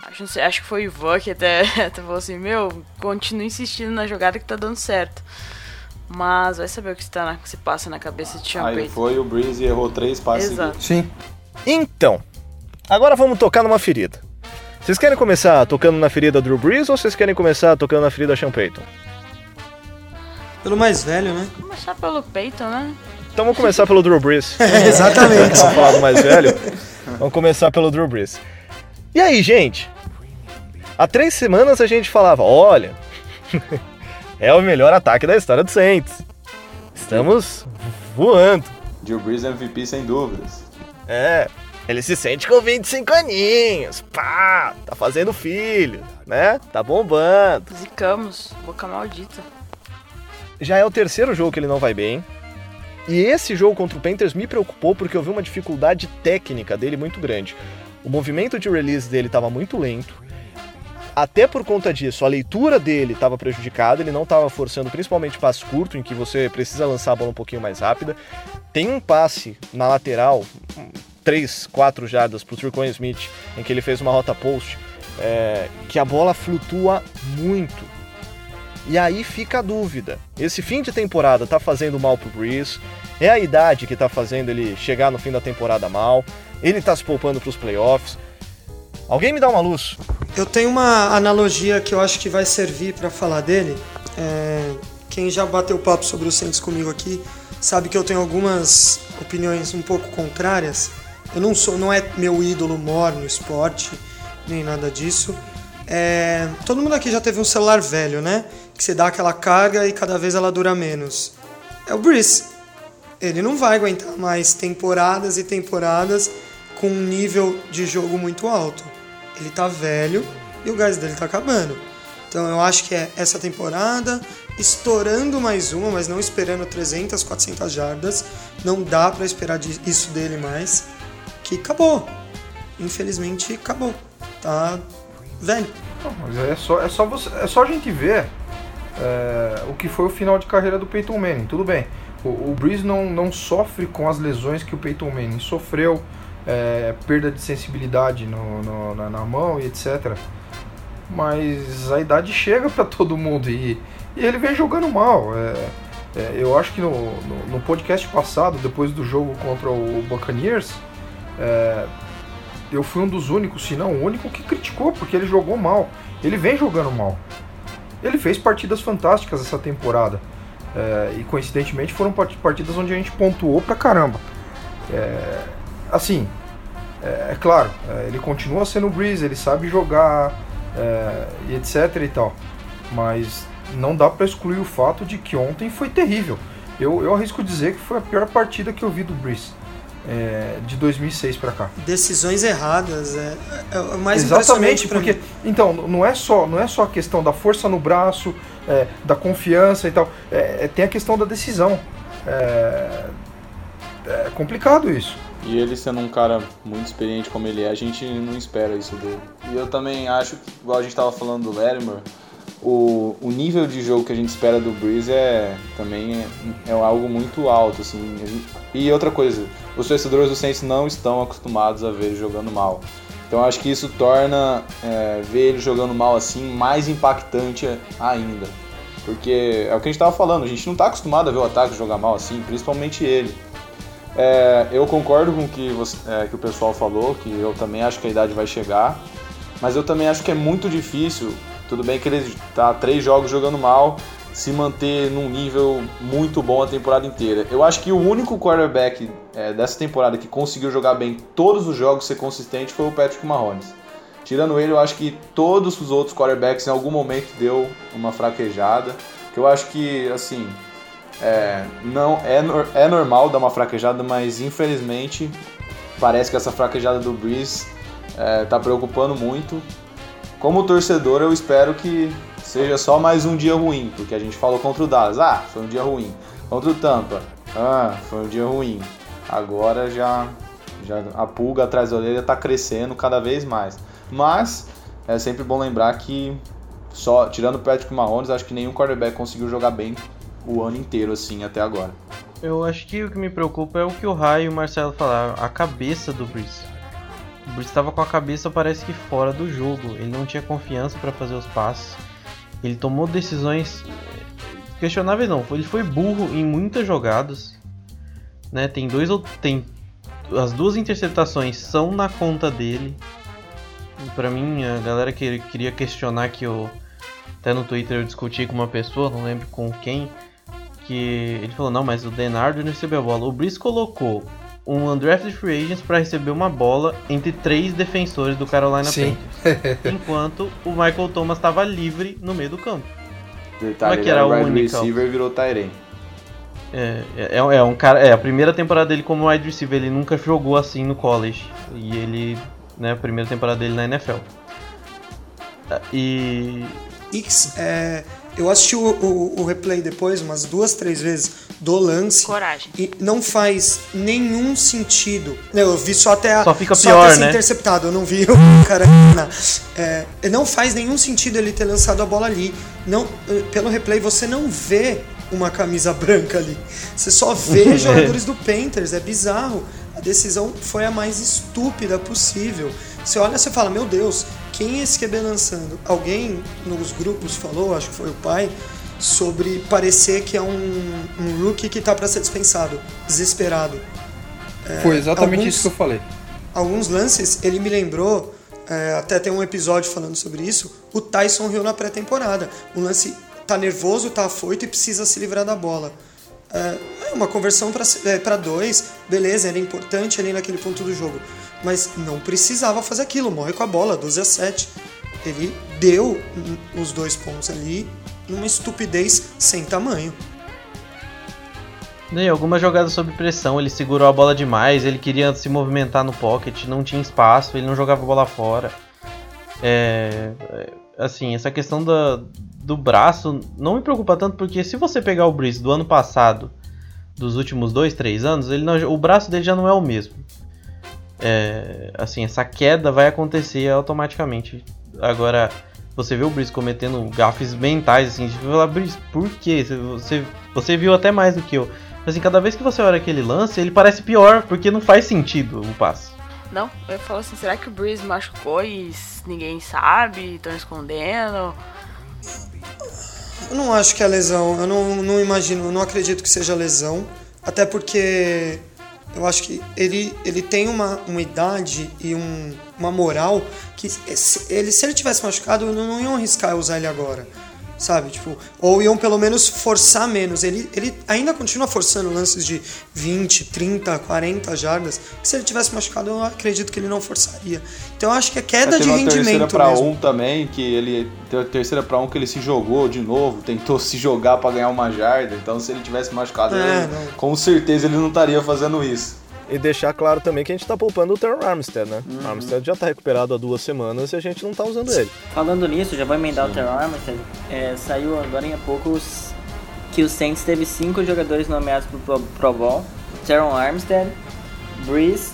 Acho, não sei, acho que foi o Ivan que até, *laughs* até falou assim, meu, continua insistindo na jogada que tá dando certo. Mas vai saber o que, está na- que se passa na cabeça de Sean Aí Payton. foi o Breeze e errou três passes Exato. seguidos. Sim. Então, agora vamos tocar numa ferida. Vocês querem começar tocando na ferida Drew Brees ou vocês querem começar tocando na ferida Sean Payton? Pelo mais velho, né? Começar pelo Payton, né? Então vamos começar pelo Drew Brees. *laughs* É, exatamente. Vamos falar do mais velho. Vamos começar pelo Drew Brees. E aí, gente? Há três semanas a gente falava, olha, *laughs* é o melhor ataque da história do Saints. Estamos voando. Drew Brees MVP sem dúvidas. É, ele se sente com 25 aninhos. Pá, tá fazendo filho, né? Tá bombando. Zicamos, boca maldita. Já é o terceiro jogo que ele não vai bem. E esse jogo contra o Panthers me preocupou porque eu vi uma dificuldade técnica dele muito grande. O movimento de release dele estava muito lento. Até por conta disso, a leitura dele estava prejudicada, ele não estava forçando principalmente passe curto, em que você precisa lançar a bola um pouquinho mais rápida. Tem um passe na lateral, 3, 4 jardas para o Turcoin Smith, em que ele fez uma rota post, é, que a bola flutua muito. E aí fica a dúvida. Esse fim de temporada tá fazendo mal pro Breeze? É a idade que tá fazendo ele chegar no fim da temporada mal? Ele tá se poupando pros playoffs? Alguém me dá uma luz? Eu tenho uma analogia que eu acho que vai servir para falar dele. É, quem já bateu papo sobre o Saints comigo aqui sabe que eu tenho algumas opiniões um pouco contrárias. Eu não sou, não é meu ídolo mor no esporte nem nada disso. É, todo mundo aqui já teve um celular velho, né? Que você dá aquela carga e cada vez ela dura menos. É o Breeze. Ele não vai aguentar mais temporadas e temporadas com um nível de jogo muito alto. Ele tá velho e o gás dele tá acabando. Então eu acho que é essa temporada, estourando mais uma, mas não esperando 300, 400 jardas. Não dá pra esperar isso dele mais. Que acabou. Infelizmente acabou. Tá velho. Não, mas é só, é só, você, é só a gente ver é, o que foi o final de carreira do Peyton Manning. Tudo bem, o, o Breeze não, não sofre com as lesões que o Peyton Manning sofreu, é, perda de sensibilidade no, no- na, na mão e etc. Mas a idade chega para todo mundo e, e ele vem jogando mal. é, é, eu acho que no, no, no podcast passado, depois do jogo contra o Buccaneers, é, eu fui um dos únicos, se não o único, que criticou, porque ele jogou mal. Ele vem jogando mal. Ele fez partidas fantásticas essa temporada. É, e coincidentemente foram part- partidas onde a gente pontuou pra caramba. É, assim, é, é claro, é, ele continua sendo o Breeze, ele sabe jogar é, e etc e tal. Mas não dá pra excluir o fato de que ontem foi terrível. Eu, eu arrisco dizer que foi a pior partida que eu vi do Breeze. É, de 2006 para cá. Decisões erradas é, é o mais Exatamente, porque mim. então não é só não é só a questão da força no braço, é, da confiança e tal, é, é tem a questão da decisão. É, é, complicado isso. E ele sendo um cara muito experiente como ele é, a gente não espera isso dele. E eu também acho que, igual a gente estava falando do Latimer, o, o nível de jogo que a gente espera do Breeze é também é, é algo muito alto, assim. E outra coisa, os torcedores do Saints não estão acostumados a ver ele jogando mal. Então acho que isso torna é, ver ele jogando mal assim mais impactante ainda. Porque é o que a gente estava falando, a gente não está acostumado a ver o ataque jogar mal assim, principalmente ele. É, eu concordo com o que, você, é, que o pessoal falou, que eu também acho que a idade vai chegar, mas eu também acho que é muito difícil tudo bem que ele está três jogos jogando mal, se manter num nível muito bom a temporada inteira. Eu acho que o único quarterback é, dessa temporada que conseguiu jogar bem todos os jogos, ser consistente, foi o Patrick Mahomes. Tirando ele, eu acho que todos os outros quarterbacks em algum momento deu uma fraquejada. Que eu acho que, assim, é, não é, é normal dar uma fraquejada, mas infelizmente parece que essa fraquejada do Breeze está é, preocupando muito. Como torcedor, eu espero que seja só mais um dia ruim, porque a gente falou contra o Dallas, ah, foi um dia ruim. Contra o Tampa, ah, foi um dia ruim. Agora já, já a pulga atrás da orelha está crescendo cada vez mais. Mas é sempre bom lembrar que só tirando o Patrick Mahomes, acho que nenhum quarterback conseguiu jogar bem o ano inteiro assim até agora. Eu acho que o que me preocupa é o que o Rai e o Marcelo falaram, a cabeça do Breeze. O Brees estava com a cabeça parece que fora do jogo. Ele não tinha confiança para fazer os passes. Ele tomou decisões questionáveis não. Ele foi burro em muitas jogadas. Né? Tem dois ou tem as duas interceptações são na conta dele. Para mim, a galera que queria questionar que eu até no Twitter eu discuti com uma pessoa, não lembro com quem, que ele falou: "Não, mas o Denardo recebeu a bola. O Brees colocou um undrafted free agents para receber uma bola entre três defensores do Carolina Sim. Panthers, *laughs* enquanto o Michael Thomas estava livre no meio do campo. Detalhe, Como é que era, era o wide receiver virou Tyrene. É, é, é, um cara, é a primeira temporada dele como wide receiver, ele nunca jogou assim no college e ele, né, a primeira temporada dele na NFL. E X, é, eu assisti o, o, o, replay depois, umas duas, três vezes, do lance. Coragem. E não faz nenhum sentido. Eu vi só até, a, só fica só pior, né? interceptado, eu não vi *laughs* o cara. É, não faz nenhum sentido ele ter lançado a bola ali. Não, pelo replay você não vê uma camisa branca ali. Você só vê *laughs* jogadores do Panthers, é bizarro. A decisão foi a mais estúpida possível. Você olha e fala, meu Deus, quem é esse QB lançando? Alguém nos grupos falou, acho que foi o pai, sobre parecer que é um, um rookie que está para ser dispensado, desesperado. É, foi exatamente alguns, isso que eu falei. Alguns lances, ele me lembrou, é, até tem um episódio falando sobre isso, o Tyson Hill na pré-temporada. O lance tá nervoso, tá afoito e precisa se livrar da bola. É, é uma conversão para é, dois, beleza, era importante ali naquele ponto do jogo mas não precisava fazer aquilo, morre com a bola, 12 a 7. Ele deu os dois pontos ali numa estupidez sem tamanho. Em algumas jogadas sob pressão, ele segurou a bola demais, ele queria se movimentar no pocket, não tinha espaço, ele não jogava a bola fora. É, é assim, essa questão do braço não me preocupa tanto, porque se você pegar o Breeze do ano passado, dos últimos dois, três anos, ele não, o braço dele já não é o mesmo é, assim, essa queda vai acontecer automaticamente. Agora, você vê o Breeze cometendo gafes mentais, assim, de falar, Breeze, por quê? Você, você viu até mais do que eu. Assim, cada vez que você olha aquele lance, ele parece pior, porque não faz sentido o passe. Não, eu falo assim, será que o Breeze machucou e ninguém sabe, estão escondendo? Eu não acho que é lesão, eu não, não imagino, eu não acredito que seja lesão, até porque eu acho que ele, ele tem uma, uma idade e um, uma moral que se ele, se ele tivesse machucado, não, não iam arriscar usar ele agora sabe? Tipo, ou iam pelo menos forçar menos. Ele, ele ainda continua forçando lances de 20, 30, 40 jardas. Que se ele tivesse machucado, eu acredito que ele não forçaria. Então eu acho que é queda de rendimento terceira para um também, que ele terceira para um que ele se jogou de novo, tentou se jogar para ganhar uma jarda. Então se ele tivesse machucado, é, ele, com certeza ele não estaria fazendo isso. E deixar claro também que a gente tá poupando o Terror Armstead, né? O Armstead já tá recuperado há duas semanas e a gente não tá usando ele. Falando nisso, já vou emendar o Terror Armstead. É, saiu agora em pouco os- que o Saints teve cinco jogadores nomeados pro Pro, Pro Bowl. Teron Armstead, Breeze,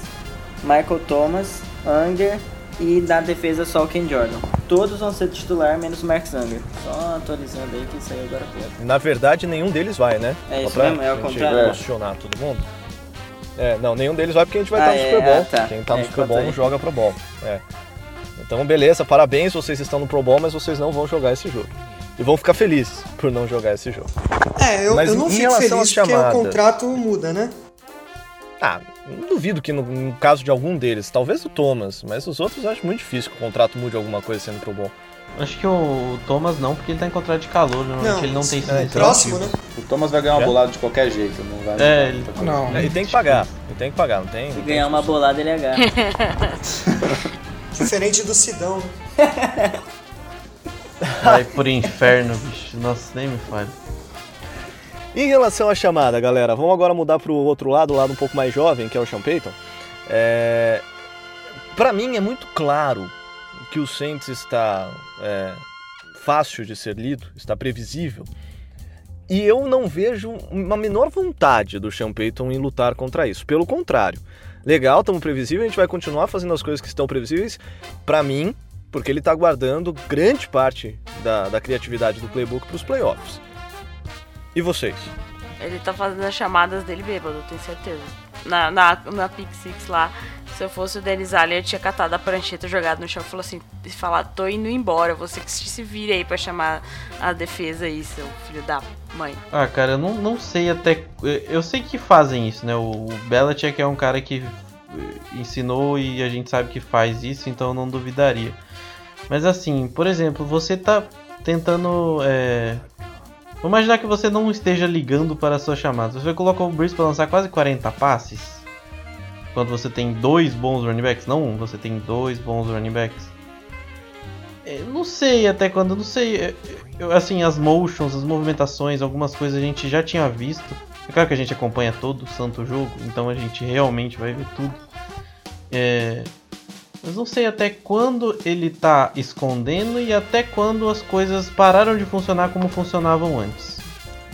Michael Thomas, Anger e na defesa só o Ken Jordan. Todos vão ser titular, menos o Mark Anger. Só atualizando aí que saiu agora pouco. Na verdade, nenhum deles vai, né? É isso pra mesmo? É ao gente contrário? emocionar todo mundo. É, não, nenhum deles vai porque a gente vai Ah, estar no é, Super Bowl. ah, tá. Quem tá no É, Super Bowl aí. não joga Pro Bowl. É. Então, beleza, parabéns, vocês estão no Pro Bowl, mas vocês não vão jogar esse jogo. E vão ficar felizes por não jogar esse jogo. É, eu, Mas eu não fico feliz porque o contrato muda, né? Ah, não duvido que no, no caso de algum deles, talvez o Thomas, mas os outros eu acho muito difícil que o contrato mude alguma coisa sendo Pro Bowl. Acho que o Thomas não, porque ele tá em contrato de calor, normalmente Não, ele não tem é, próximo, né? O Thomas vai ganhar uma Já? bolada de qualquer jeito, não vai É, ele- muita coisa. Não, É, e tem que pagar, e tem que pagar, não tem? Se não ganhar tem uma bolada, ele agarra. *laughs* Diferente do Sidão. né? *laughs* Vai pro inferno, bicho. Nossa, nem me fale. Em relação à chamada, galera, vamos agora mudar para o outro lado, o lado um pouco mais jovem, que é o Sean Payton. É... Para mim é muito claro que o Saints está é, fácil de ser lido, está previsível. E eu não vejo uma menor vontade do Sean Payton em lutar contra isso. Pelo contrário, legal, estamos previsíveis, a gente vai continuar fazendo as coisas que estão previsíveis. Para mim, porque ele está guardando grande parte da, da criatividade do playbook para os playoffs. E vocês? Ele tá fazendo as chamadas dele bêbado, tenho certeza. Na, na, na Pick Six lá, se eu fosse o Denis Allen, eu tinha catado a prancheta, jogado no chão e falou assim, e tô indo embora, você que se vire aí pra chamar a defesa aí, seu filho da mãe. Ah, cara, eu não, não sei até. Eu sei que fazem isso, né? O Belichick é um cara que eh, ensinou e a gente sabe que faz isso, então não duvidaria. Mas assim, por exemplo, você tá tentando. É... Vamos imaginar que você não esteja ligando para as suas chamadas. Você colocou o Breeze para lançar quase 40 passes. Quando você tem dois bons running backs, não um, você tem dois bons running backs. Eu não sei até quando, não sei. eu- eu- assim, as motions, as movimentações, algumas coisas a gente já tinha visto. É claro que a gente acompanha todo o santo jogo, então a gente realmente vai ver tudo. É, mas não sei até quando ele tá escondendo e até quando as coisas pararam de funcionar como funcionavam antes.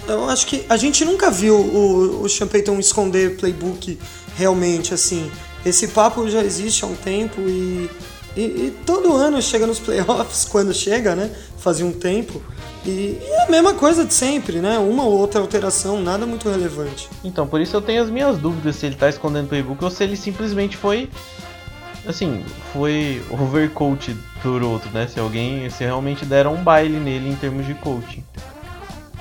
Eu acho que a gente nunca viu o, o Sean esconder playbook realmente, assim. Esse papo já existe há um tempo e, e, e todo ano chega nos *laughs* playoffs, quando chega, né? Fazia um tempo. E, é a mesma coisa de sempre, né? Uma ou outra alteração, nada muito relevante. Então, por isso eu tenho as minhas dúvidas se ele tá escondendo playbook ou se ele simplesmente foi. Assim, foi overcoached por outro, né? Se alguém. Se realmente deram um baile nele em termos de coaching.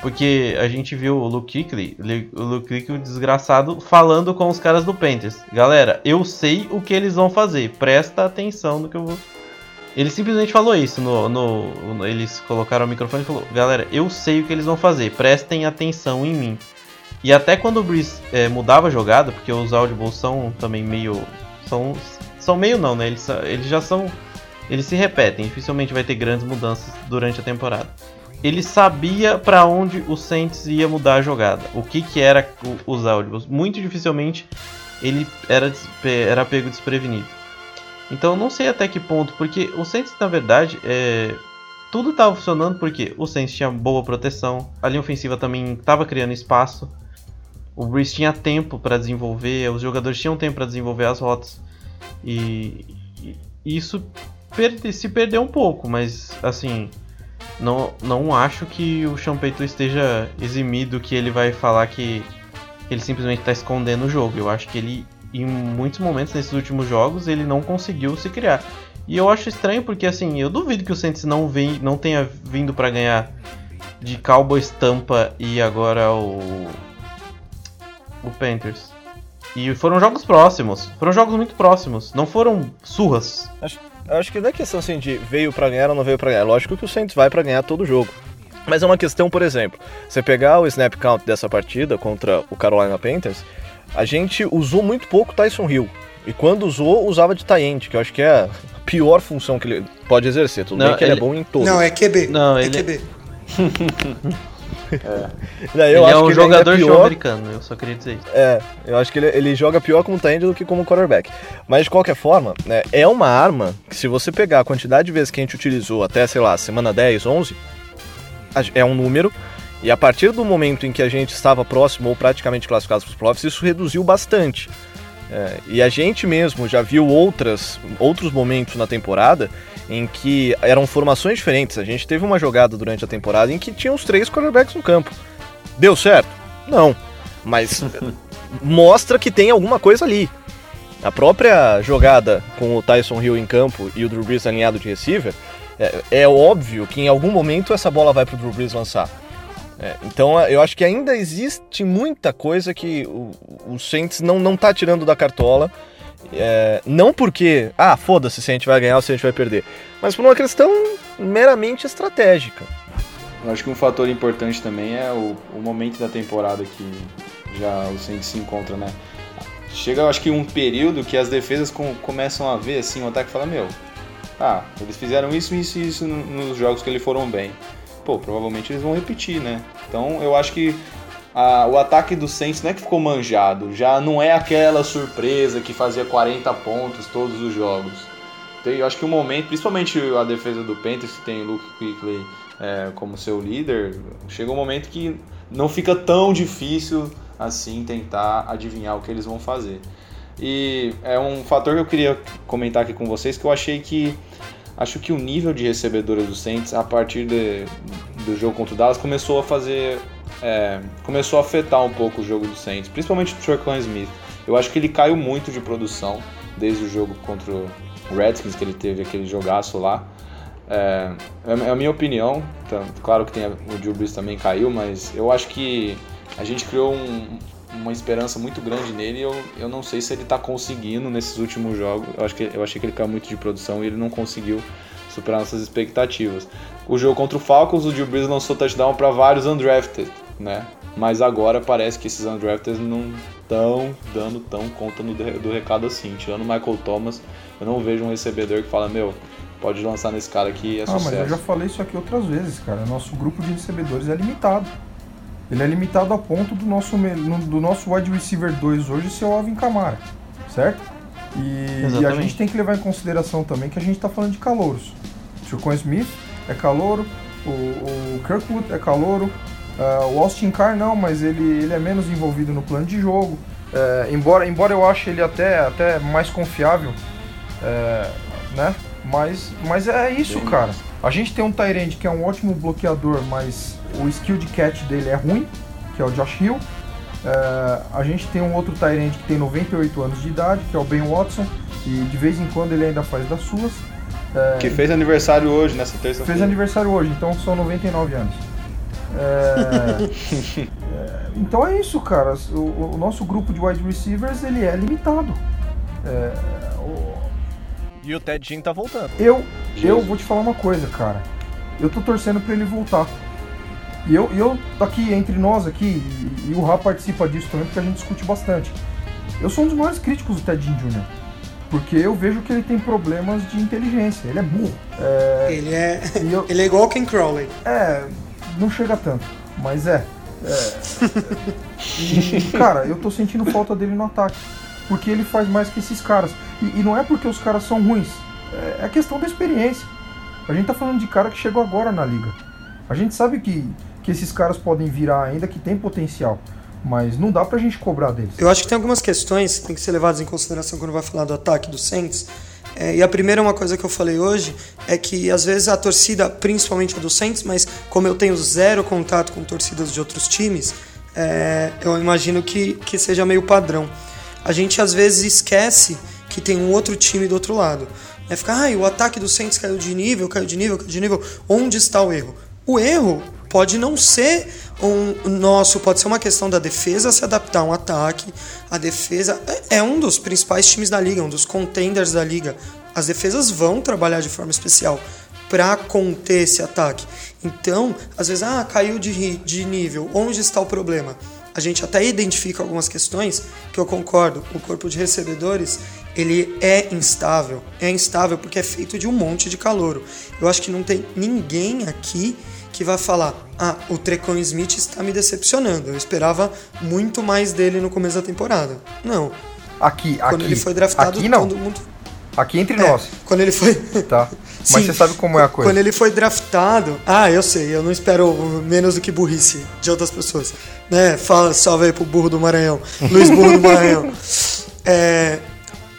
Porque a gente viu o Luke Kuechly, o Luke Kuechly, o desgraçado, falando com os caras do Panthers. Galera, eu sei o que eles vão fazer, presta atenção no que eu vou. Ele simplesmente falou isso, no, no, eles colocaram o microfone e falou: Galera, eu sei o que eles vão fazer, prestem atenção em mim. E até quando o Breeze é, mudava a jogada, porque os audibles são também meio. São, são meio não, né? Eles, eles já são. Eles se repetem, dificilmente vai ter grandes mudanças durante a temporada. Ele sabia para onde o Saints ia mudar a jogada, o que, que era os audibles. Muito dificilmente ele era, era pego desprevenido. Então não sei até que ponto, porque o Saints na verdade é, tudo estava funcionando porque o Saints tinha boa proteção, a linha ofensiva também estava criando espaço, o Breeze tinha tempo para desenvolver, os jogadores tinham tempo para desenvolver as rotas e, e isso se perdeu um pouco, mas assim não, não acho que o Payton esteja eximido que ele vai falar que ele simplesmente está escondendo o jogo. Eu acho que ele, em muitos momentos nesses últimos jogos, ele não conseguiu se criar. E eu acho estranho porque assim, eu duvido que o Saints não, vem, não tenha vindo para ganhar de Cowboys Tampa e agora o o Panthers. E foram jogos próximos, foram jogos muito próximos, não foram surras. Acho, acho que não é questão assim de veio pra ganhar ou não veio pra ganhar. Lógico que o Saints vai pra ganhar todo jogo. Mas é uma questão, por exemplo, você pegar o snap count dessa partida contra o Carolina Panthers, a gente usou muito pouco o Tyson Hill. E quando usou, usava de tie que eu acho que é a pior função que ele pode exercer. Tudo Não, bem que ele, ele- é bom em todos. Não, é QB. Não, é ele- QB. *laughs* É. Não, eu ele acho é um que jogador ele é pior. americano, eu só queria dizer isso. É, eu acho que ele, ele joga pior como tight do que como quarterback. Mas de qualquer forma, né, é uma arma que se você pegar a quantidade de vezes que a gente utilizou até, sei lá, semana 10, 11, a- é um número. E a partir do momento em que a gente estava próximo ou praticamente classificado para os playoffs, isso reduziu bastante. É, e a gente mesmo já viu outras, outros momentos na temporada em que eram formações diferentes. A gente teve uma jogada durante a temporada em que tinha os três quarterbacks no campo. Deu certo? Não. Mas *laughs* mostra que tem alguma coisa ali. A própria jogada com o Tyson Hill em campo e o Drew Brees alinhado de receiver, é, é óbvio que em algum momento essa bola vai pro Drew Brees lançar. É, então eu acho que ainda existe muita coisa que o, o Saints não, não tá tirando da cartola. É, não porque, ah, foda-se se a gente vai ganhar ou se a gente vai perder, mas por uma questão meramente estratégica. Eu acho que um fator importante também é o, o momento da temporada que já o Saints se encontra, né? Chega, eu acho que um período que as defesas com- começam a ver assim, o ataque fala, meu, ah, eles fizeram isso, isso e isso no- nos jogos que eles foram bem. Pô, provavelmente eles vão repetir, né? Então eu acho que a- o ataque do Saints não é que ficou manjado, já não é aquela surpresa que fazia 40 pontos todos os jogos. Então, eu acho que o momento, principalmente a defesa do Panthers, que tem o Luke Kuechly é, como seu líder, chega um momento que não fica tão difícil assim tentar adivinhar o que eles vão fazer. E é um fator que eu queria comentar aqui com vocês que eu achei que acho que o nível de recebedores do Saints a partir de- do jogo contra o Dallas começou a fazer é, começou a afetar um pouco o jogo do Saints, principalmente o Trequan Smith. Eu acho que ele caiu muito de produção desde o jogo contra o Redskins que ele teve aquele jogaço lá. É, é a minha opinião. Tá, claro que tem a- o Drew também caiu, mas eu acho que a gente criou um- uma esperança muito grande nele e eu, eu não sei se ele está conseguindo nesses últimos jogos. Eu, acho que, eu achei que ele caiu muito de produção e ele não conseguiu superar nossas expectativas. O jogo contra o Falcons, o Drew Brees lançou touchdown para vários undrafted, né? Mas agora parece que esses undrafted não estão dando tão conta no- do recado assim. Tirando o Michael Thomas, eu não vejo um recebedor que fala, meu, pode lançar nesse cara aqui, é Ah, mas sucesso. eu já falei isso aqui outras vezes, cara. Nosso grupo de recebedores é limitado. Ele é limitado a ponto do nosso, do nosso wide receiver 2 hoje ser o Alvin Kamara, certo? E, e a gente tem que levar em consideração também que a gente tá falando de calouros. O Tricon Smith é calouro, o, o Kirkwood é calouro, ah, o Austin Carr não, mas ele, ele é menos envolvido no plano de jogo. É, embora, embora eu ache ele até, até mais confiável, é, né? Mas, mas é isso, Bem cara. A gente tem um Tyrande que é um ótimo bloqueador, mas o skill de catch dele é ruim, que é o Josh Hill. É, a gente tem um outro Tyrande que tem 98 anos de idade, que é o Ben Watson, e de vez em quando ele ainda faz das suas. É, Que fez aniversário hoje, nessa Fez terça-feira. aniversário hoje, então são 99 anos. É, *laughs* é, então é isso, cara. O, o nosso grupo de wide receivers ele é limitado. É, o- E o Ted Ginn tá voltando. eu, eu vou te falar uma coisa, cara. Eu tô torcendo pra ele voltar. E eu, e eu aqui entre nós aqui, e, e o Rá participa disso também, porque a gente discute bastante. Eu sou um dos maiores críticos do Ted Jr. Porque eu vejo que ele tem problemas de inteligência. Ele é burro. É, Ele é, eu- *laughs* ele é igual o Ken Crowley. É, não chega tanto, mas é. é. E, cara, eu tô sentindo falta dele no ataque. Porque ele faz mais que esses caras. E, e não é porque os caras são ruins, é, é questão da experiência. A gente tá falando de cara que chegou agora na liga. A gente sabe que, que esses caras podem virar ainda, que tem potencial. Mas não dá pra gente cobrar deles. Eu acho que tem algumas questões que tem que ser levadas em consideração quando vai falar do ataque do Saints. É, e a primeira é uma coisa que eu falei hoje, é que às vezes a torcida, principalmente a do Saints, mas como eu tenho zero contato com torcidas de outros times, é, eu imagino que, que seja meio padrão. A gente às vezes esquece que tem um outro time do outro lado. É ficar, ai, o ataque do Saints caiu de nível, caiu de nível, caiu de nível. Onde está o erro? O erro pode não ser um nosso, pode ser uma questão da defesa se adaptar a um ataque. A defesa é- é um dos principais times da liga, um dos contenders da liga. As defesas vão trabalhar de forma especial para conter esse ataque. Então, às vezes, ah, caiu de, de nível. Onde está o problema? A gente até identifica algumas questões que eu concordo. O corpo de recebedores ele é instável. É instável porque é feito de um monte de calouro. Eu acho que não tem ninguém aqui que vai falar: ah, o Trecon Smith está me decepcionando. Eu esperava muito mais dele no começo da temporada. Não. Aqui, Quando aqui. ele foi draftado, aqui não. todo mundo. Aqui entre É, nós. Quando ele foi. Tá. *laughs* Mas Sim. você sabe como é a coisa. Quando ele foi draftado. Ah, eu sei, eu não espero menos do que burrice de outras pessoas. Né? Fala, salve aí pro burro do Maranhão. Luiz Burro do Maranhão. *laughs* É,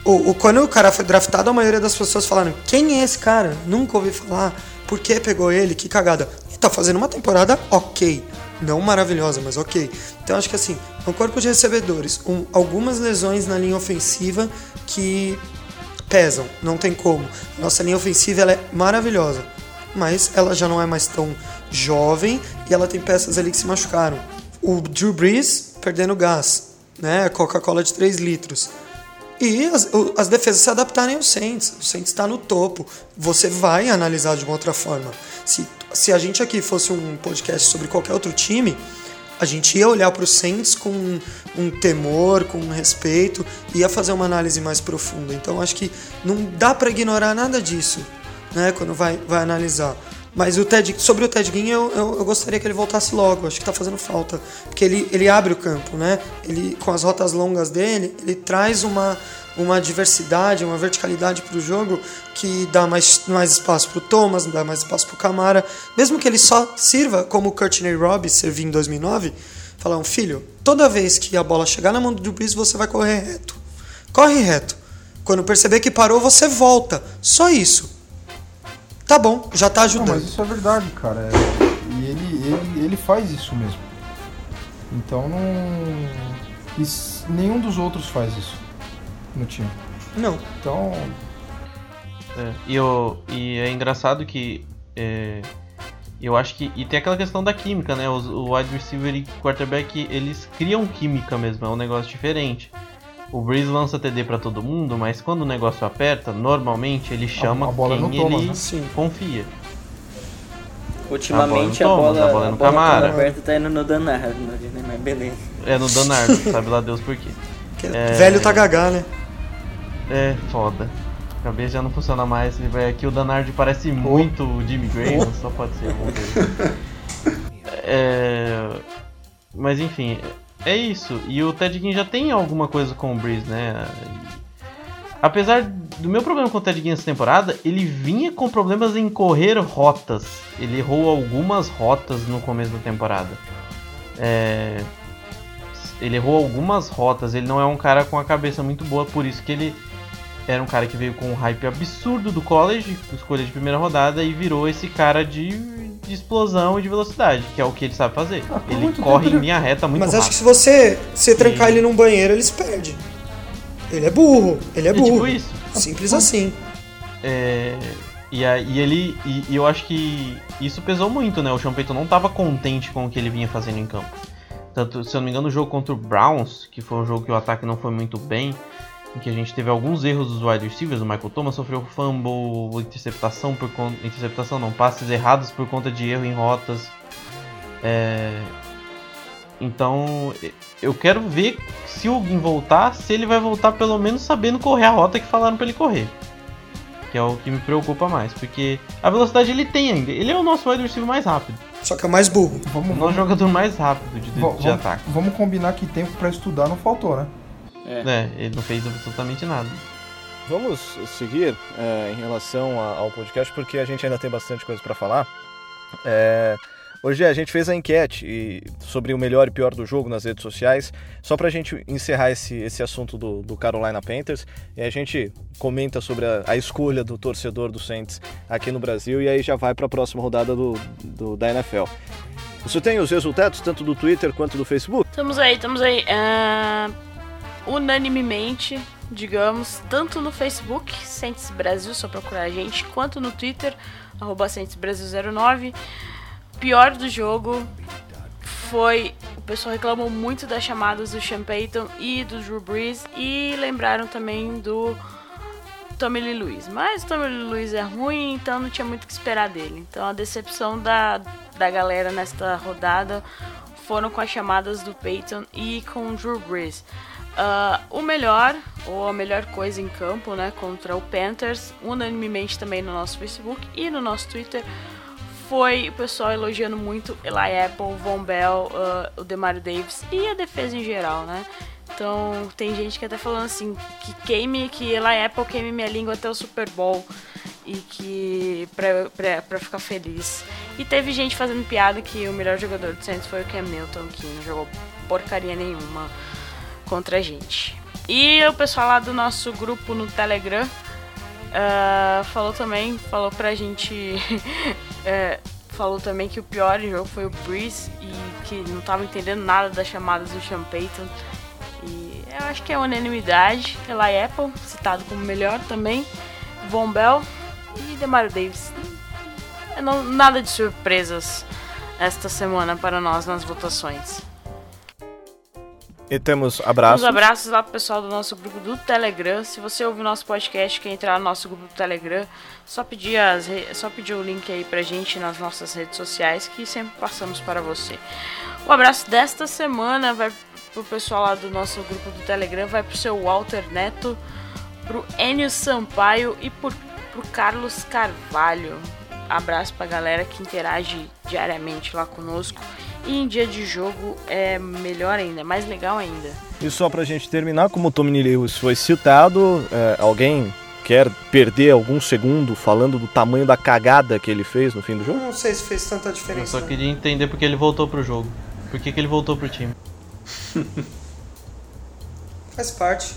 o, o- quando o cara foi draftado, a maioria das pessoas falaram: quem é esse cara? Nunca ouvi falar. Por que pegou ele? Que cagada. Tá fazendo uma temporada ok. Não maravilhosa, mas ok. Então acho que assim, é um corpo de recebedores, com algumas lesões na linha ofensiva que pesam, não tem como. Nossa linha ofensiva ela é maravilhosa, mas ela já não é mais tão jovem e ela tem peças ali que se machucaram. O Drew Brees perdendo gás, né? Coca-Cola de 3 litros. E as, as defesas se adaptarem ao Saints. O Saints está no topo. Você vai analisar de uma outra forma. Se, se a gente aqui fosse um podcast sobre qualquer outro time, a gente ia olhar para o Saints com um, um temor, com um respeito, ia fazer uma análise mais profunda. Então acho que não dá para ignorar nada disso, né? Quando vai, vai analisar. Mas o Ted, sobre o Ted Ginn, eu, eu, eu gostaria que ele voltasse logo. Acho que tá fazendo falta. Porque ele, ele abre o campo, né? Ele, com as rotas longas dele, ele traz uma, uma diversidade, uma verticalidade para o jogo que dá mais, mais espaço para o Thomas, dá mais espaço para o Camara. Mesmo que ele só sirva como o Courtney Robbins serviu em 2009, falar um filho, toda vez que a bola chegar na mão do Brees, você vai correr reto. Corre reto. Quando perceber que parou, você volta. Só isso. Tá bom, já tá Não, ajudando. mas isso é verdade, cara. É- E ele, ele, ele faz isso mesmo. Então não. s- nenhum dos outros faz isso no time. Não. Então. É, e, eu, e é engraçado que é, eu acho que. E tem aquela questão da química, né? Os, o wide receiver e quarterback eles criam química mesmo, é um negócio diferente. O Breeze lança TD pra todo mundo, mas quando o negócio aperta, normalmente ele chama a bola quem no Thomas, ele né? Confia. Ultimamente A a bola no bola, Thomas, a bola é no a bola Camara. quando aberta tá indo no Danardo, né? Mas beleza. É no Danardo, sabe lá Deus por quê. É. Velho tá gagá, né? É, foda. A cabeça já não funciona mais. Ele vai aqui, o Danardi parece muito o Jimmy Graham, só pode ser. *laughs* É, mas enfim, é isso. E o Ted Ginn já tem alguma coisa com o Breeze, né? Apesar do meu problema com o Ted Ginn essa temporada, ele vinha com problemas em correr rotas. Ele errou algumas rotas no começo da temporada. É, ele errou algumas rotas, ele não é um cara com a cabeça muito boa, por isso que ele era um cara que veio com um hype absurdo do college, escolha de primeira rodada, e virou esse cara de, de explosão e de velocidade, que é o que ele sabe fazer. Ah, por ele corre em ele- linha reta muito Mas rápido. acho que se você se trancar E- ele num banheiro, ele se perde. Ele é burro, ele é É burro. tipo isso. Simples assim. É, e, e ele. E, e eu acho que isso pesou muito, né? O Sean Payton não estava contente com o que ele vinha fazendo em campo. Tanto, se eu não me engano, o jogo contra o Browns, que foi um jogo que o ataque não foi muito bem, em que a gente teve alguns erros dos wide receivers, o Michael Thomas sofreu fumble, interceptação por conta. Interceptação não, passes errados por conta de erro em rotas. É, então, eu quero ver se o Huggin voltar, se ele vai voltar pelo menos sabendo correr a rota que falaram pra ele correr. Que é o que me preocupa mais, porque a velocidade ele tem ainda. Ele é o nosso wide receiver mais rápido. Só que é mais burro. O Vamos, nosso vamos, jogador mais rápido de, de, va- de vamos- ataque. vamos combinar que tempo pra estudar não faltou, né? É, ele não fez absolutamente nada. Vamos seguir é, em relação a- ao podcast, porque a gente ainda tem bastante coisa para falar. É, hoje a gente fez a enquete e- sobre o melhor e pior do jogo nas redes sociais, só para a gente encerrar esse, esse assunto do, do Carolina Panthers, e a gente comenta sobre a, a escolha do torcedor do Saints aqui no Brasil, e aí já vai para a próxima rodada do, do- da NFL. Você tem os resultados tanto do Twitter quanto do Facebook? Estamos aí, estamos aí. Ah, unanimemente, digamos, tanto no Facebook, Saints Brasil, só procurar a gente, quanto no Twitter, arroba Brasil 09. Pior do jogo foi. O pessoal reclamou muito das chamadas do Sean Payton e do Drew Brees e lembraram também do Tommy Lee Lewis. Mas o Tommy Lee Lewis é ruim, então não tinha muito o que esperar dele. Então a decepção da, da galera nesta rodada foram com as chamadas do Peyton e com o Drew Brees. Ah, o melhor, ou a melhor coisa em campo, né, contra o Panthers, unanimemente também no nosso Facebook e no nosso Twitter, foi o pessoal elogiando muito Eli Apple, Von Bell, uh, o Demario Davis e a defesa em geral, né? Então tem gente que até falando assim que queime, que Eli Apple queime minha língua até o Super Bowl e que pra, pra, pra ficar feliz. E teve gente fazendo piada que o melhor jogador do Saints foi o Cam Newton, que não jogou porcaria nenhuma contra a gente. E o pessoal lá do nosso grupo no Telegram uh, falou também, falou pra gente. uh, *laughs* falou também que o pior jogo foi o Breeze e que não tava entendendo nada das chamadas do Sean Payton. E eu acho que é unanimidade. Eli Apple, citado como melhor também. Von Bell e Demario Davis. É não, nada de surpresas esta semana para nós nas votações. E temos abraços. Temos abraços lá pro pessoal do nosso grupo do Telegram. Se você ouve o nosso podcast quer entrar no nosso grupo do Telegram, só pedir, as, só pedir o link aí pra gente nas nossas redes sociais que sempre passamos para você. O abraço desta semana vai pro pessoal lá do nosso grupo do Telegram, vai pro seu Walter Neto, pro Enio Sampaio e por, pro Carlos Carvalho. Abraço pra galera que interage diariamente lá conosco. E em dia de jogo é melhor ainda, é mais legal ainda. E só pra gente terminar, como o Tommy Lewis foi citado, é, alguém quer perder algum segundo falando do tamanho da cagada que ele fez no fim do jogo? Não sei se fez tanta diferença. Eu só queria entender porque ele voltou pro jogo. Por que, que ele voltou pro time? *laughs* Faz parte.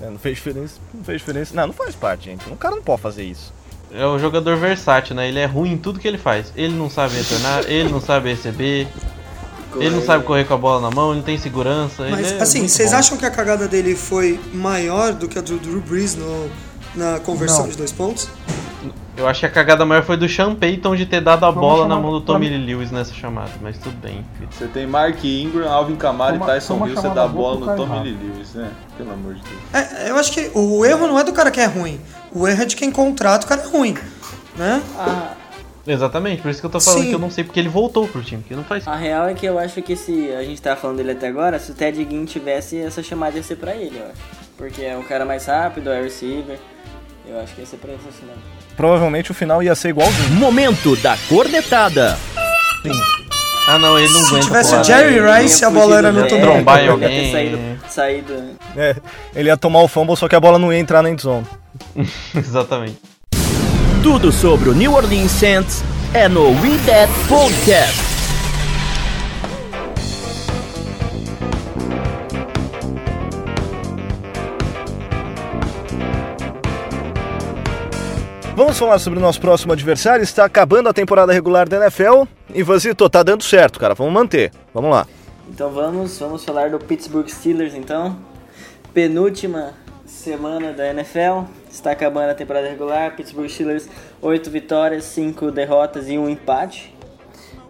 É, não fez diferença. Não fez diferença. Não, não faz parte, gente. Um cara não pode fazer isso. É um jogador versátil, né? Ele é ruim em tudo que ele faz. Ele não sabe retornar, *laughs* ele não sabe receber, Corre. ele não sabe correr com a bola na mão, ele não tem segurança. Mas é assim, vocês acham que a cagada dele foi maior do que a do Drew Brees no, na conversão não. de dois pontos? Eu acho que a cagada maior foi do Sean Payton de ter dado a Vamos bola na mão do Tommy Lewis nessa chamada, mas tudo bem. Filho. Você tem Mark Ingram, Alvin Kamara e Tyson Hill, você dá a bola no Tommy Lewis, né? Pelo amor de Deus. É, eu acho que o erro não é do cara que é ruim, o erro é de quem contrata o cara é ruim, né? Ah. Exatamente, por isso que eu tô falando Sim. que eu não sei porque ele voltou pro time, que não faz A real é que eu acho que se a gente tá falando dele até agora, se o Ted Ginn tivesse, essa chamada ia ser pra ele, eu acho. Porque é um cara mais rápido, é receiver. Eu acho que ia ser pra ele essa provavelmente o final ia ser igualzinho. Momento da cornetada. Sim. Ah não, ele não Se tivesse o Jerry Rice, a bola era no Tom Trombar em alguém. Saído, saído. É, ele ia tomar o fumble, só que a bola não ia entrar na endzone. *laughs* Exatamente. Tudo sobre o New Orleans Saints é no We That Podcast. Vamos falar sobre o nosso próximo adversário. Está acabando a temporada regular da NFL. E Vasito, tá dando certo, cara. Vamos manter. Vamos lá. Então vamos, vamos falar do Pittsburgh Steelers, então. Penúltima semana da NFL. Está acabando a temporada regular. Pittsburgh Steelers, 8 vitórias, 5 derrotas e um empate.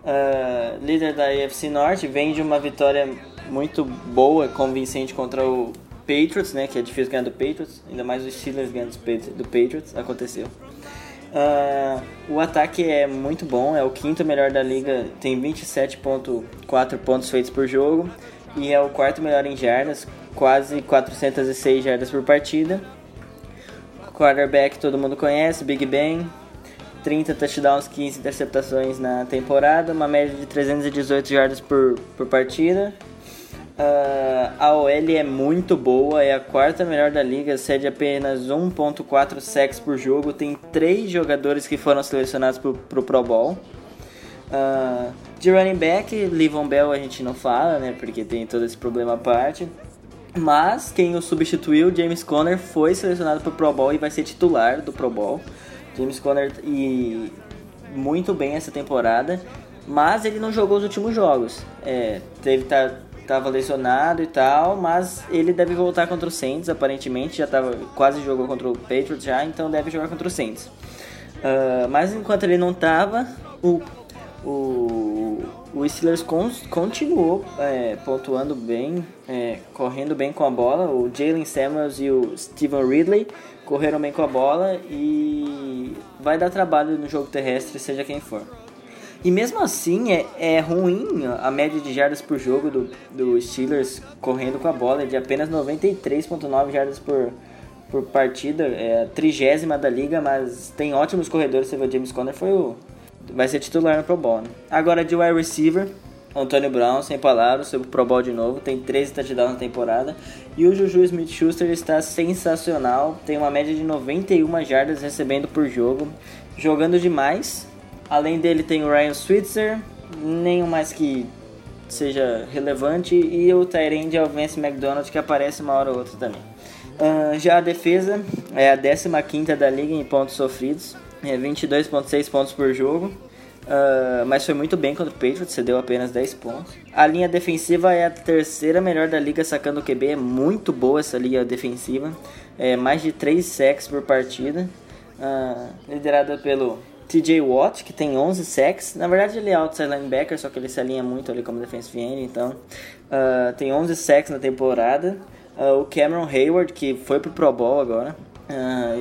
Uh, líder da AFC Norte, vem de uma vitória muito boa, convincente contra o Patriots, né? Que é difícil ganhar do Patriots, ainda mais os Steelers ganhando do Patriots, aconteceu. Uh, o ataque é muito bom, é o quinto melhor da liga, tem 27.4 pontos feitos por jogo e é o quarto melhor em jardas, quase 406 jardas por partida. Quarterback todo mundo conhece, Big Ben, 30 touchdowns, 15 interceptações na temporada, uma média de 318 jardas por, por partida. Uh, a OL é muito boa, é a quarta melhor da liga, cede apenas 1.4 sacks por jogo, tem três jogadores que foram selecionados para o Pro Bowl. Uh, de running back, Livon Bell a gente não fala, né, porque tem todo esse problema à parte. Mas quem o substituiu, James Conner, foi selecionado para o Pro Bowl e vai ser titular do Pro Bowl. James Conner e muito bem essa temporada, mas ele não jogou os últimos jogos. É, teve tá estava lesionado e tal, mas ele deve voltar contra o Saints, aparentemente, já tava, quase jogou contra o Patriots já, então deve jogar contra o Saints. Uh, mas enquanto ele não estava, o, o, o Steelers con, continuou é, pontuando bem, é, correndo bem com a bola. O Jalen Samuels e o Steven Ridley correram bem com a bola e vai dar trabalho no jogo terrestre, seja quem for. E mesmo assim é, é ruim a média de jardas por jogo do, do Steelers correndo com a bola, é de apenas 93,9 jardas por, por partida, é a trigésima da liga, mas tem ótimos corredores. Você vê o James Conner foi o vai ser titular no Pro Bowl. Né? Agora de wide receiver, Antônio Brown, sem palavras, o Pro Bowl de novo, tem 13 touchdowns na temporada. E o Juju Smith-Schuster está sensacional, tem uma média de 91 jardas recebendo por jogo, jogando demais. Além dele tem o Ryan Switzer, nenhum mais que seja relevante, e o Tyrande é o McDonald, que aparece uma hora ou outra também. Uh, já a defesa é a 15 da liga em pontos sofridos, é 22,6 pontos por jogo. Uh, mas foi muito bem contra o Patriots, cedeu apenas 10 pontos. A linha defensiva é a terceira melhor da liga sacando o QB, é muito boa essa linha defensiva, é mais de 3 sacks por partida, uh, liderada pelo TJ Watt, que tem 11 sacks. Na verdade, ele é outside linebacker, só que ele se alinha muito ali como defensive end, então uh, tem 11 sacks na temporada. o Cameron Hayward, que foi pro Pro Bowl agora.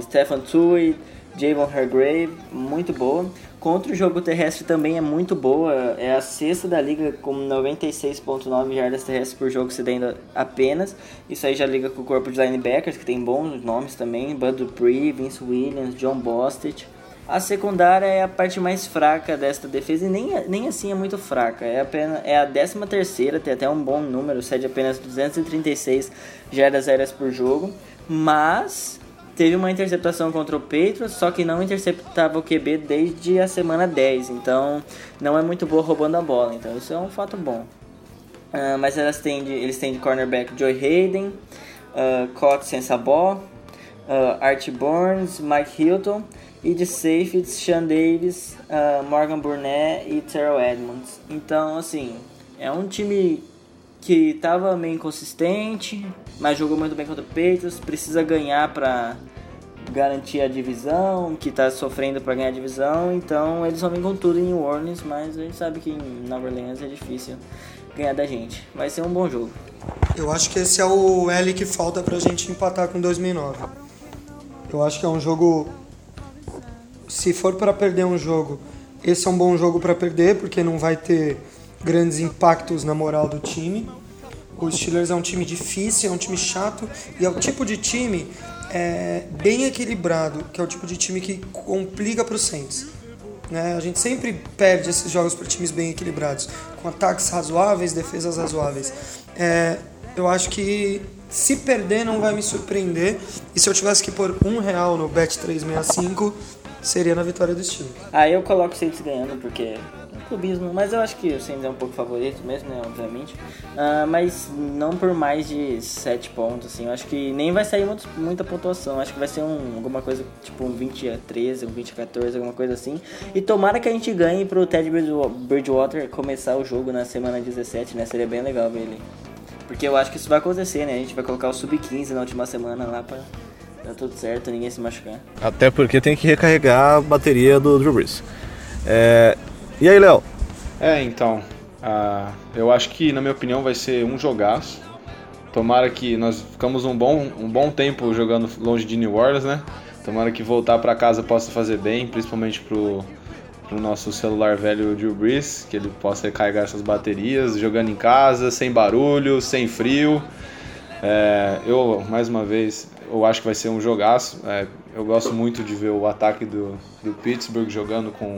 Stephen Tui, Javon Hargrave, muito boa. Contra o jogo terrestre também é muito boa. É a sexta da liga com 96.9 jardas terrestres por jogo cedendo apenas. Isso aí já liga com o corpo de linebackers, que tem bons nomes também. Bud Dupree, Vince Williams, John Bostic. A secundária é a parte mais fraca desta defesa e nem, nem assim é muito fraca. É, apenas, é a 13 terceira, tem até um bom número, cede apenas 236 jardas aéreas por jogo. Mas teve uma interceptação contra o Patriots, só que não interceptava o QB desde a semana 10, então não é muito boa roubando a bola, então isso é um fato bom. Uh, mas elas têm de, eles têm de cornerback Joy Hayden, uh, Cott Sensabó, uh, Art Burns, Mike Hilton e de safeties Sean Davis, uh, Morgan Burnett e Terrell Edmonds. Então, assim, é um time que estava meio inconsistente, mas jogou muito bem contra o Patriots, precisa ganhar para garantir a divisão, que está sofrendo para ganhar a divisão, então eles vão vir com tudo em New Orleans, mas a gente sabe que em Nova Orleans é difícil ganhar da gente. Vai ser um bom jogo. Eu acho que esse é o L que falta pra gente empatar com 2009. Eu acho que é um jogo se for para perder um jogo, esse é um bom jogo para perder, porque não vai ter grandes impactos na moral do time. O Steelers é um time difícil, é um time chato e é o tipo de time é, bem equilibrado, que é o tipo de time que complica para os Saints. Né? A gente sempre perde esses jogos para times bem equilibrados, com ataques razoáveis, defesas razoáveis. É, eu acho que se perder não vai me surpreender. E se eu tivesse que pôr um real no Bet 365, seria na vitória do Steelers. Aí eu coloco o Saints ganhando, porque clubismo, mas eu acho que o Saints é um pouco favorito mesmo, né, obviamente. Uh, mas não por mais de 7 pontos, assim. Eu acho que nem vai sair muito, muita pontuação. Acho que vai ser um, alguma coisa tipo um 20 a 13, um 20 a 14, alguma coisa assim. E tomara que a gente ganhe pro Ted Bridgewater começar o jogo na semana 17, né? Seria bem legal ver ele. Porque eu acho que isso vai acontecer, né? A gente vai colocar o Sub-15 na última semana lá pra dar tudo certo, ninguém se machucar. Até porque tem que recarregar a bateria do Drew Brees. É, e aí, Léo? É, então. Uh, eu acho que, na minha opinião, vai ser um jogaço. Tomara que nós ficamos um bom, um bom tempo jogando longe de New Orleans, né? Tomara que voltar para casa possa fazer bem, principalmente pro, pro nosso celular velho Drew Brees, que ele possa recarregar essas baterias, jogando em casa, sem barulho, sem frio. É, eu, mais uma vez, eu acho que vai ser um jogaço. É, eu gosto muito de ver o ataque do, do Pittsburgh jogando com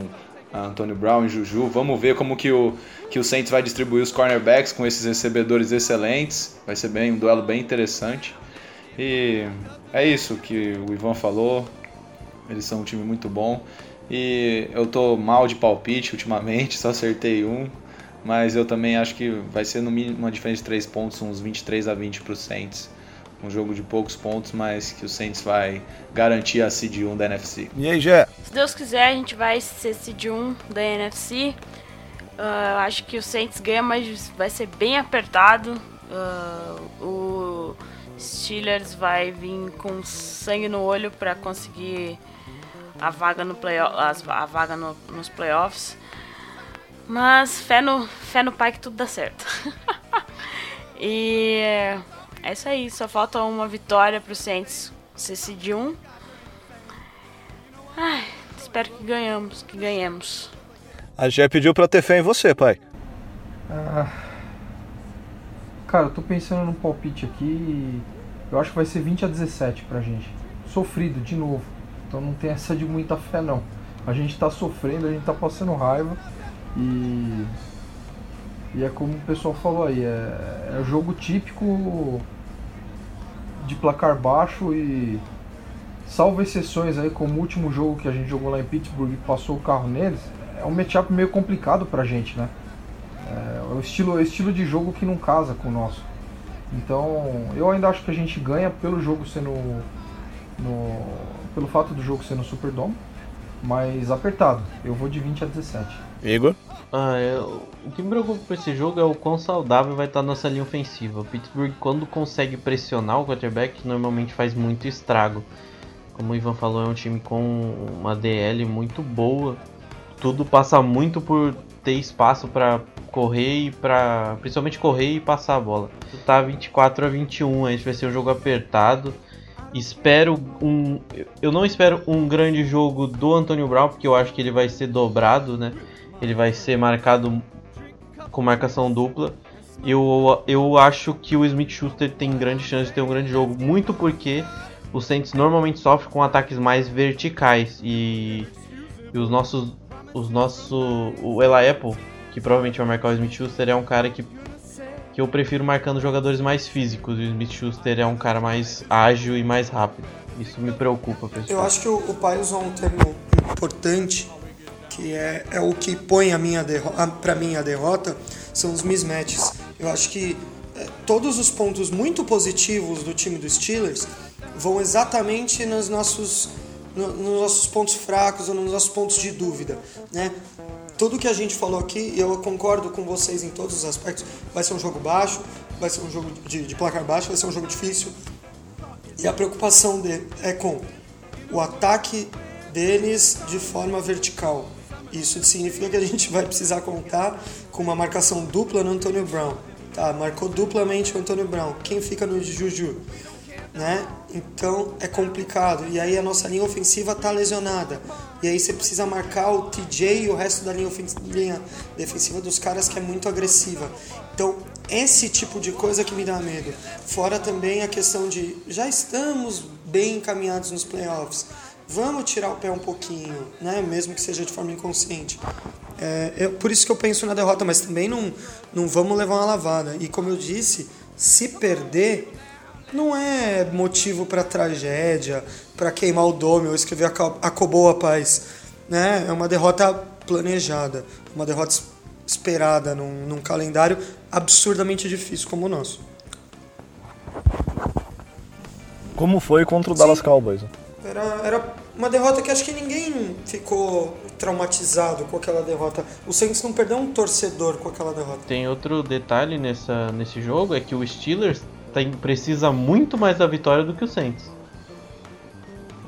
Antônio Brown e Juju. Vamos ver como que o, que o Saints vai distribuir os cornerbacks com esses recebedores excelentes. Vai ser bem um duelo bem interessante. E é isso que o Ivan falou. Eles são um time muito bom. E eu tô mal de palpite *laughs* ultimamente, só acertei um. Mas eu também acho que vai ser no mínimo uma diferença de 3 pontos, uns 23 a 20 para o Saints um jogo de poucos pontos, mas que o Saints vai garantir a seed 1 da NFC. E aí, Jé? Se Deus quiser, a gente vai ser seed 1 da NFC. Uh, acho que o Saints ganha, mas vai ser bem apertado. Uh, o Steelers vai vir com sangue no olho para conseguir a vaga no play a vaga no, nos playoffs. Mas fé no, fé no pai que tudo dá certo. *laughs* e é isso aí, só falta uma vitória pro Saints ser de 1. Ai, espero que ganhamos, que ganhemos. A Gé pediu pra ter fé em você, pai. Ah, cara, eu tô pensando num palpite aqui. Eu acho que vai ser 20 a 17 pra gente. Sofrido de novo. Então não tem essa de muita fé não. A gente tá sofrendo, a gente tá passando raiva e. E é como o pessoal falou aí, é, é jogo típico de placar baixo e salvo exceções aí, como o último jogo que a gente jogou lá em Pittsburgh e passou o carro neles, é um matchup meio complicado pra gente, né? É o estilo, é estilo de jogo que não casa com o nosso. Então, eu ainda acho que a gente ganha pelo jogo sendo no, pelo fato do jogo ser no Superdome, mas apertado. Eu vou de 20 a 17. Igor? Ah, eu, o que me preocupa com esse jogo é o quão saudável vai estar nossa linha ofensiva. O Pittsburgh, quando consegue pressionar o quarterback, normalmente faz muito estrago. Como o Ivan falou, é um time com uma DL muito boa. Tudo passa muito por ter espaço para correr e para principalmente correr e passar a bola. Tá 24 a 21, a gente vai ser um jogo apertado. Espero um eu não espero um grande jogo do Antônio Brown, porque eu acho que ele vai ser dobrado, né? Ele vai ser marcado com marcação dupla. Eu, eu acho que o Smith Schuster tem grande chance de ter um grande jogo, muito porque o Saints normalmente sofre com ataques mais verticais e, e os nossos os nossos o Ela Apple, que provavelmente vai marcar o Smith Schuster, é um cara que que eu prefiro marcando jogadores mais físicos. O Smith Schuster é um cara mais ágil e mais rápido. Isso me preocupa, pessoal. Eu acho que o, o usou um termo importante, que é, é o que põe a minha para mim a derrota, são os mismatches. Eu acho que é, todos os pontos muito positivos do time dos Steelers vão exatamente nos nossos, no, nos nossos pontos fracos ou nos nossos pontos de dúvida, né? tudo que a gente falou aqui, eu concordo com vocês em todos os aspectos, vai ser um jogo baixo, vai ser um jogo de, de placar baixo, vai ser um jogo difícil. E a preocupação de, é com o ataque deles de forma vertical. Isso significa que a gente vai precisar contar com uma marcação dupla no Antônio Brown. Tá, marcou duplamente o Antônio Brown. Quem fica no Juju? né? Então é complicado. E aí a nossa linha ofensiva tá lesionada. E aí você precisa marcar o TJ e o resto da linha, linha defensiva dos caras que é muito agressiva. Então esse tipo de coisa que me dá medo. Fora também a questão de já estamos bem encaminhados nos playoffs. Vamos tirar o pé um pouquinho, né? Mesmo que seja de forma inconsciente. É, eu, por isso que eu penso na derrota, mas também não, não vamos levar uma lavada. E como eu disse, se perder, não é motivo para tragédia, para queimar o dome ou escrever acabou a paz. Né? É uma derrota planejada, uma derrota esperada num, num calendário absurdamente difícil como o nosso. Como foi contra o Dallas Cowboys? Era, era uma derrota que acho que ninguém ficou traumatizado com aquela derrota. O Saints não perdeu um torcedor com aquela derrota. Tem outro detalhe nessa, nesse jogo, é que o Steelers tem, precisa muito mais da vitória do que o Saints.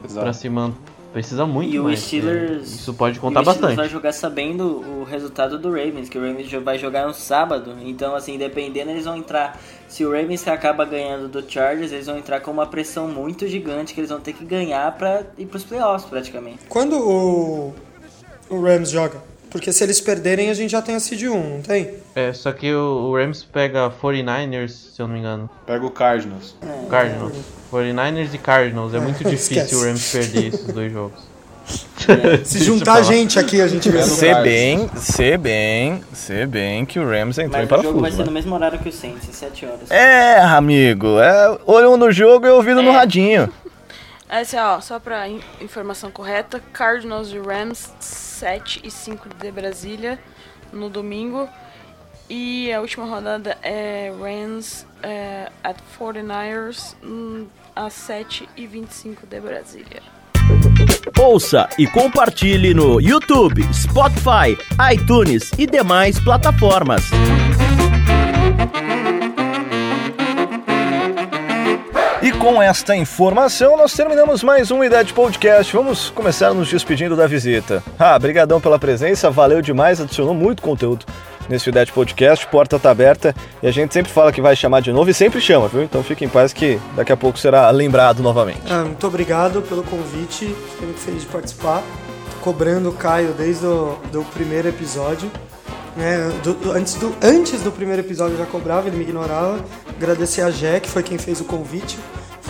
Exato. Pra se manter. Precisa muito e mais. O Steelers, Isso pode contar e o Steelers vai jogar sabendo o resultado do Ravens, que o Ravens vai jogar no sábado. Então, assim, dependendo, eles vão entrar. Se o Ravens acaba ganhando do Chargers, eles vão entrar com uma pressão muito gigante que eles vão ter que ganhar pra ir pros playoffs, praticamente. Quando o, o Rams joga? Porque se eles perderem, a gente já tem a seed 1, não tem? É, só que o, o Rams pega 49ers, se eu não me engano. Pega o Cardinals. É, Cardinals. É. 49ers e Cardinals. É, é muito difícil o Rams perder esses dois jogos. *laughs* Se juntar a gente aqui, a gente vê. Ser bem, ser bem, ser bem que o Rams entrou Mas em parafuso. o jogo vai ser né? no mesmo horário que o Saints, 7 horas. É, amigo, é olho no jogo e ouvido no radinho. É assim, ó, só pra in informação correta, Cardinals e Rams 7 e 5 de Brasília no domingo. E a última rodada é Rams é, at 49ers hum, às 7 e 25 de Brasília. Ouça e compartilhe no YouTube, Spotify, iTunes e demais plataformas. Com esta informação, nós terminamos mais um Idade Podcast. Vamos começar nos despedindo da visita. Ah, brigadão pela presença, valeu demais, adicionou muito conteúdo nesse Idade Podcast. Porta tá aberta e a gente sempre fala que vai chamar de novo e sempre chama, viu? Então fique em paz que daqui a pouco será lembrado novamente. Ah, muito obrigado pelo convite, fiquei muito feliz de participar. Tô cobrando o Caio desde o do primeiro episódio. É, do, do, antes, do, antes do primeiro episódio eu já cobrava, ele me ignorava. Agradecer a Jé, que foi quem fez o convite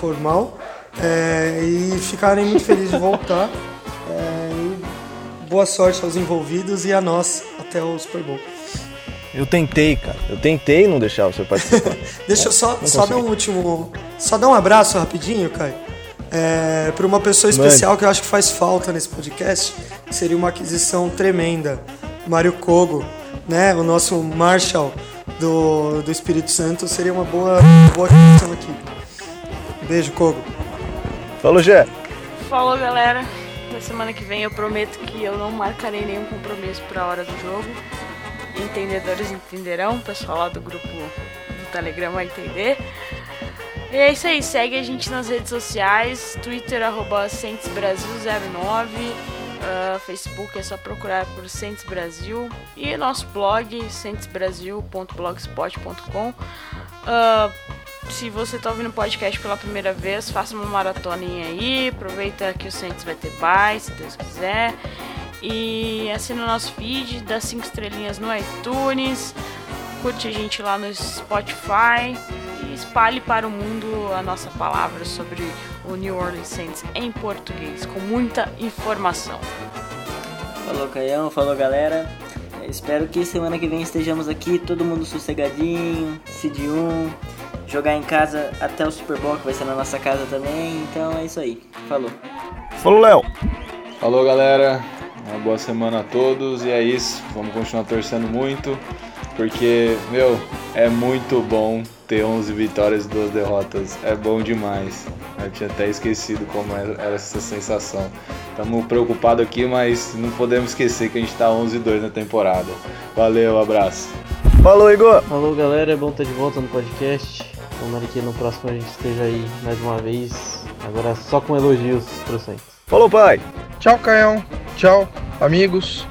formal. É, e ficarem muito felizes de voltar. É, boa sorte aos envolvidos e a nós até o Super Bowl. Eu tentei, cara. Eu tentei não deixar você participar. *laughs* Deixa eu só, só dar um último. Só dar um abraço rapidinho, Caio. É, para uma pessoa especial Mano. que eu acho que faz falta nesse podcast, seria uma aquisição tremenda. Mário Kogo, né? O nosso Marshall do, do Espírito Santo seria uma boa, boa aquisição aqui. Beijo, Kogo. Falou, Gé. Falou, galera. Na semana que vem eu prometo que eu não marcarei nenhum compromisso para a hora do jogo entendedores entenderão, o pessoal lá do grupo do Telegram vai entender. E é isso aí, segue a gente nas redes sociais, Twitter arroba Brasil09, uh, Facebook é só procurar por Centes Brasil e nosso blog centesbrasil.blogspot.com. Uh, ah, se você está ouvindo o podcast pela primeira vez, faça uma maratoninha aí, aproveita que o Centes vai ter paz, se Deus quiser. E assina o nosso feed, dá 5 estrelinhas no iTunes, curte a gente lá no Spotify e espalhe para o mundo a nossa palavra sobre o New Orleans Saints em português, com muita informação. Falou Caião, falou galera. Espero que semana que vem estejamos aqui, todo mundo sossegadinho, CD1, jogar em casa até o Super Bowl, que vai ser na nossa casa também. Então é isso aí. Falou. Falou, Léo. Falou, galera. Uma boa semana a todos e é isso. Vamos continuar torcendo muito, porque, meu, é muito bom ter 11 vitórias e 2 derrotas. É bom demais. Eu tinha até esquecido como era essa sensação. Estamos preocupados aqui, mas não podemos esquecer que a gente está 11 e 2 na temporada. Valeu, abraço. Falou, Igor. Falou, galera. É bom estar de volta no podcast. Tomara que no próximo a gente esteja aí mais uma vez. Agora só com elogios pro Santos. Falou, pai. Tchau, Caião. Tchau, amigos.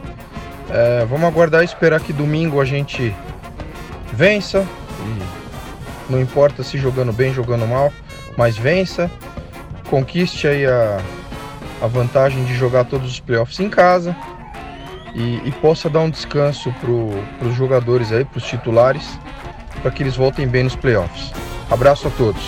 É, vamos aguardar e esperar que domingo a gente vença. Não importa se jogando bem, jogando mal, mas vença. Conquiste aí a, a vantagem de jogar todos os playoffs em casa. E, e possa dar um descanso para os jogadores aí, para os titulares, para que eles voltem bem nos playoffs. Abraço a todos.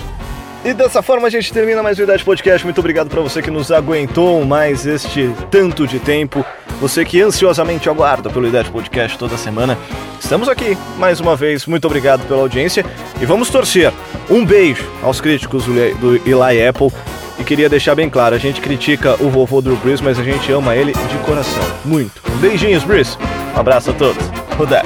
E dessa forma a gente termina mais um Idade Podcast. Muito obrigado para você que nos aguentou mais este tanto de tempo. Você que ansiosamente aguarda pelo Idade Podcast toda semana. Estamos aqui mais uma vez. Muito obrigado pela audiência e vamos torcer. Um beijo aos críticos do Eli Apple. E queria deixar bem claro, a gente critica o vovô do Breeze, mas a gente ama ele de coração. Muito. Beijinhos, Breeze. Um abraço a todos. Rudé.